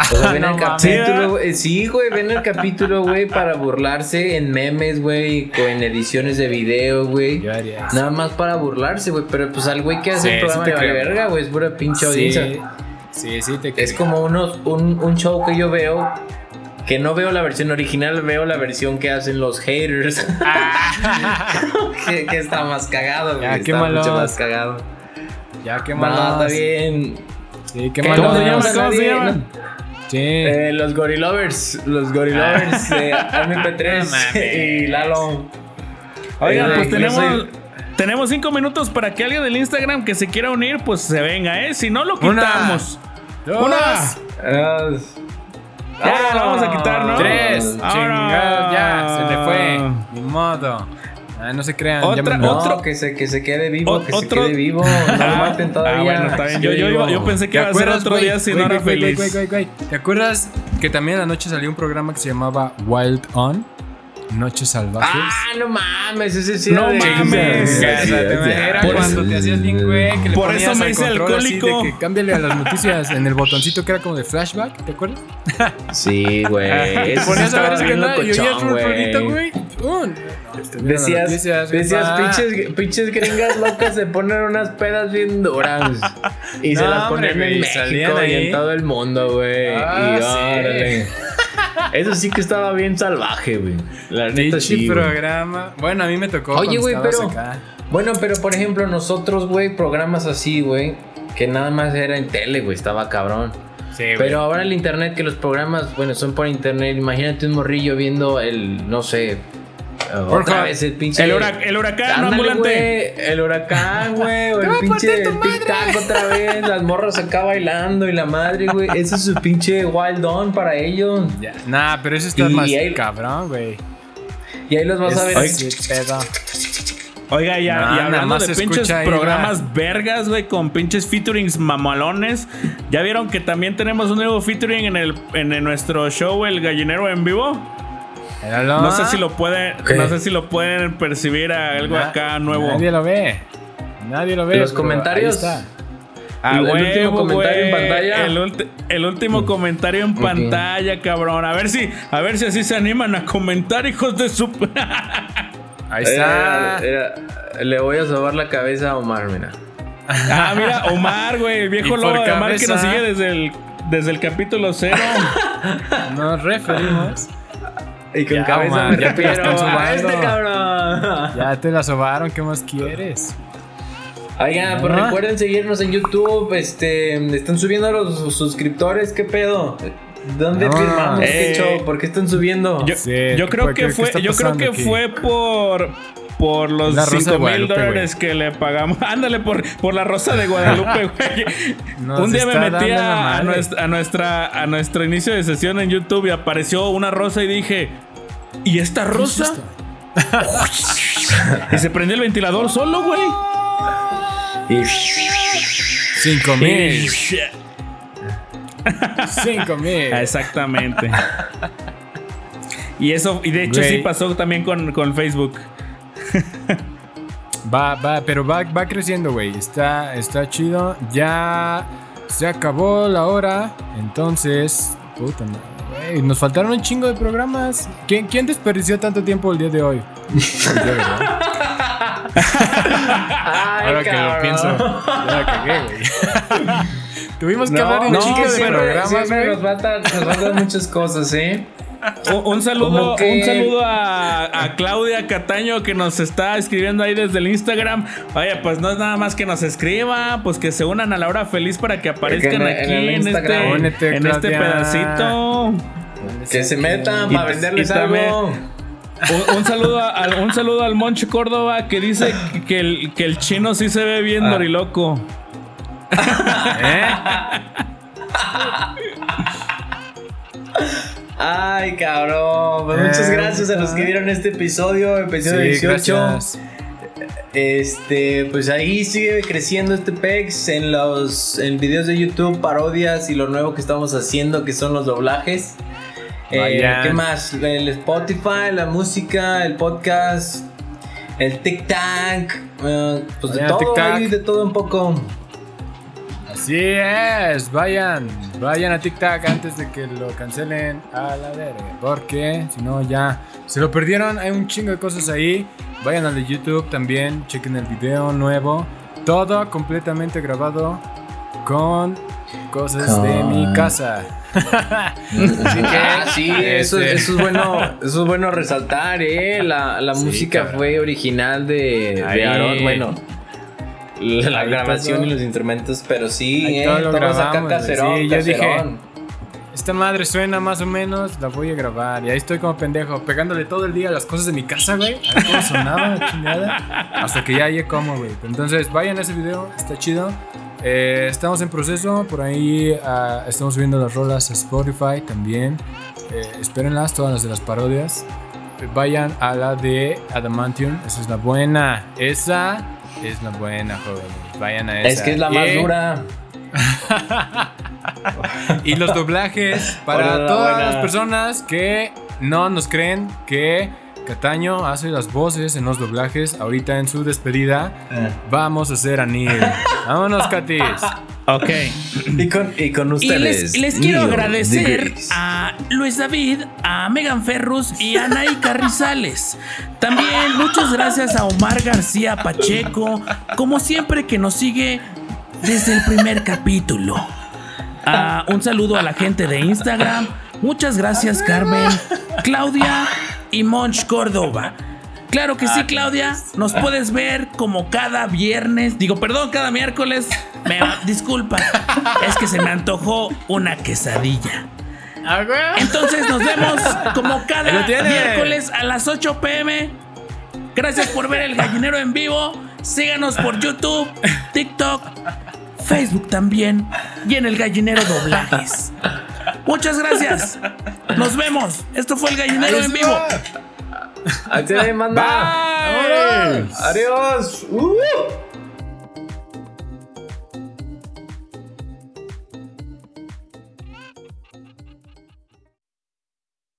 O sea, ven No el capítulo, güey. Sí, güey, ven el capítulo, güey, para burlarse en memes, güey, o en ediciones de video, güey. Nada más para burlarse, güey. Pero pues al güey que hace Sí, el sí programa de verga, güey, es pura pinche audiencia. Sí, sí, te Es como unos, un, un show que yo veo. Que no veo la versión original, veo la versión que hacen los haters. que, que está más cagado, güey. Ya, qué está mucho más cagado. Ya, qué No, malo. está bien. Sí, qué malo. ¿Cómo se No, llama? no, ¿Cómo se nadie, llama? Sí. Eh, los Gorilovers. Los Gorilovers de MP3 No mames. y Lalo. Oigan, Eh, pues tenemos, soy- tenemos cinco minutos para que alguien del Instagram que se quiera unir, pues se venga, ¿eh? Si no, lo Una, quitamos. Dos, Una. Ah, Ya, lo vamos a quitar, ¿no? Tres, Ahora. chingados, ya, se le fue. Ni modo. Ah, no se crean. Otra- No, Otro- que se, que se quede vivo, O- que se quede vivo. No lo maten todavía. Ah, bueno, está bien. Yo, yo, yo, pensé que ¿Te iba a ser otro día si no era feliz. ¿Te acuerdas que también en la noche salió un programa que se llamaba Wild On? Noches salvajes. Ah, no mames, ese sí No era mames. Por cuando eso- te hacías bien, güey, que le Por eso me hice alcohólico. de que cámbiale a las noticias en el botoncito que era como de flashback, ¿te acuerdas? Sí, güey. Te ponías a ver ese canal y oías un güey. Decías, noticias, decías pinches, pinches gringas locas se ponen unas pedas bien duras. Y se las hombre, ponían en México y en todo el mundo, güey. Ah, y órale. Eso sí que estaba bien salvaje, güey. La neta sí, programa. Bueno, a mí me tocó. Oye, güey, pero. acá. Bueno, pero por ejemplo, nosotros, güey, programas así, güey, que nada más era en tele, güey, estaba cabrón. Sí, güey. Pero ahora el internet, que los programas, bueno, son por internet. Imagínate un morrillo viendo el, no sé, otra vez el pinche. El, hura- el huracán Ándale, ambulante. el huracán, güey, o el pinche madre. tic-tac otra vez, las morras acá bailando y la madre, güey. Ese es su pinche wild on para ellos. Ya. Nah, pero eso está Y más ahí- cabrón, güey. Y ahí los vas a ver. Oiga, ya, y hablando más de pinches programas vergas, güey, con pinches featurings mamalones. ¿Ya vieron que también tenemos un nuevo featuring en el en el- nuestro show El Gallinero en vivo? Míralo. No sé si lo pueden, ¿Qué? no sé si lo pueden percibir a algo Na- acá nuevo. Nadie lo ve. Nadie lo ve. Los comentarios. ahí está. A ¿El huevo, último comentario en pantalla? El, último comentario en pantalla, cabrón. A ver si, a ver si así se animan a comentar, hijos de su. Ahí está. era- le voy a sobar la cabeza a Omar, mira. ah, mira, Omar, güey, el viejo Y por lobo de Omar que nos sigue desde el, desde el capítulo cero. Nos referimos. Y con Ya, cabeza Omar, me ya te la están a este cabrón. Ya te la sobaron. ¿Qué más quieres? Oigan, pues Ah. recuerden seguirnos en YouTube. Este, están subiendo los suscriptores. ¿Qué pedo? ¿Dónde No. firmamos? ¿Qué Eh, show? ¿Por qué están subiendo? Yo, Sí, yo ¿qué creo que ¿Qué- qué fue, yo creo que aquí? fue por por los La Rosa de 5 mil dólares que le pagamos. Ándale por, por la Rosa de Guadalupe, güey. Un día me metí a, nuestra, a nuestra a nuestro inicio de sesión en YouTube y apareció una rosa y dije, ¿y esta rosa? y se prendió el ventilador solo, güey. Y- Cinco mil. Cinco mil. Exactamente. Y eso, y de hecho Güey. sí pasó también con, con Facebook. Va, va, pero va, va creciendo, güey. Está, está chido. Ya se acabó la hora. Entonces, puta madre, güey. Nos faltaron un chingo de programas. ¿Quién, quién desperdició tanto tiempo el día de hoy? Ay, Ahora que lo pienso, ya cagué, güey. Tuvimos que No, hablar de un no, chingo de siempre- programas, siempre nos faltan, nos faltan muchas cosas, ¿eh? Un, un saludo, un saludo a, a Claudia Cataño que nos está escribiendo ahí desde el Instagram. Oye, pues no es nada más que nos escriba, pues que se unan a la hora feliz para que aparezcan en aquí en este, Únete, en este Claudia. pedacito. Que se metan Y- para venderles algo. Un, un saludo a- al, un saludo al Monche Córdoba que dice que el, que el chino sí se ve bien Ah. doriloco. ¿Eh? Ay, cabrón. Pues muchas Eh, gracias a los que vieron este episodio, episodio Sí, 18. gracias. Este, pues ahí sigue creciendo este PEX en los en videos de YouTube, parodias y lo nuevo que estamos haciendo que son los doblajes. Eh. ¿Qué más? El Spotify, la música, el podcast, el TikTok, eh, pues de Vayan todo, ahí, de todo un poco. Así es, vayan, vayan a TikTok antes de que lo cancelen a la verga, porque si no ya se lo perdieron, hay un chingo de cosas ahí. Vayan al de YouTube también, chequen el video nuevo, todo completamente grabado con cosas de mi casa. Así que ah, sí, eso, Este. eso es bueno, eso es bueno resaltar, eh. La, la Sí, música fue original de, de Aaron, bueno. La Ahí grabación todo. y los instrumentos, pero sí, eh, todo lo acá grabamos, güey. caserón, Sí, yo dije. Esta madre suena más o menos, la voy a grabar. Y ahí estoy como pendejo, pegándole todo el día a las cosas de mi casa, güey. A ver cómo sonaba, la chingada. Hasta que ya llegué como, güey. Entonces, vayan a ese video, está chido. Eh, estamos en proceso, por ahí ah, estamos subiendo las rolas a Spotify también. Eh, espérenlas, todas las de las parodias. Vayan a la de Adamantium, esa es la buena. Esa es la buena, jóvenes. Vayan a esa. Es que es la más dura. y los doblajes para Hola, todas buena. las personas que no nos creen que Cataño hace las voces en los doblajes. Ahorita en su despedida vamos a hacer a Neil. Vámonos, Katis. Ok. Y con, y con Y ustedes. les, les quiero Neil agradecer a Luis David, a Megan Ferrus y a Anaí Carrizales. También muchas gracias a Omar García Pacheco, como siempre que nos sigue desde el primer capítulo. Ah, un saludo a la gente de Instagram. Muchas gracias Carmen, Claudia y Monch Córdoba. Claro que sí, Claudia. Nos puedes ver como cada viernes. Digo, perdón, cada miércoles. Me, disculpa. Es que se me antojó una quesadilla. Entonces nos vemos como cada miércoles a las 8 pm. Gracias por ver el gallinero en vivo. Síganos por YouTube, TikTok, Facebook también y en el gallinero doblajes. Muchas gracias. Nos vemos. Esto fue el gallinero en vivo. Ven, manda. Bye. Adiós. Uh.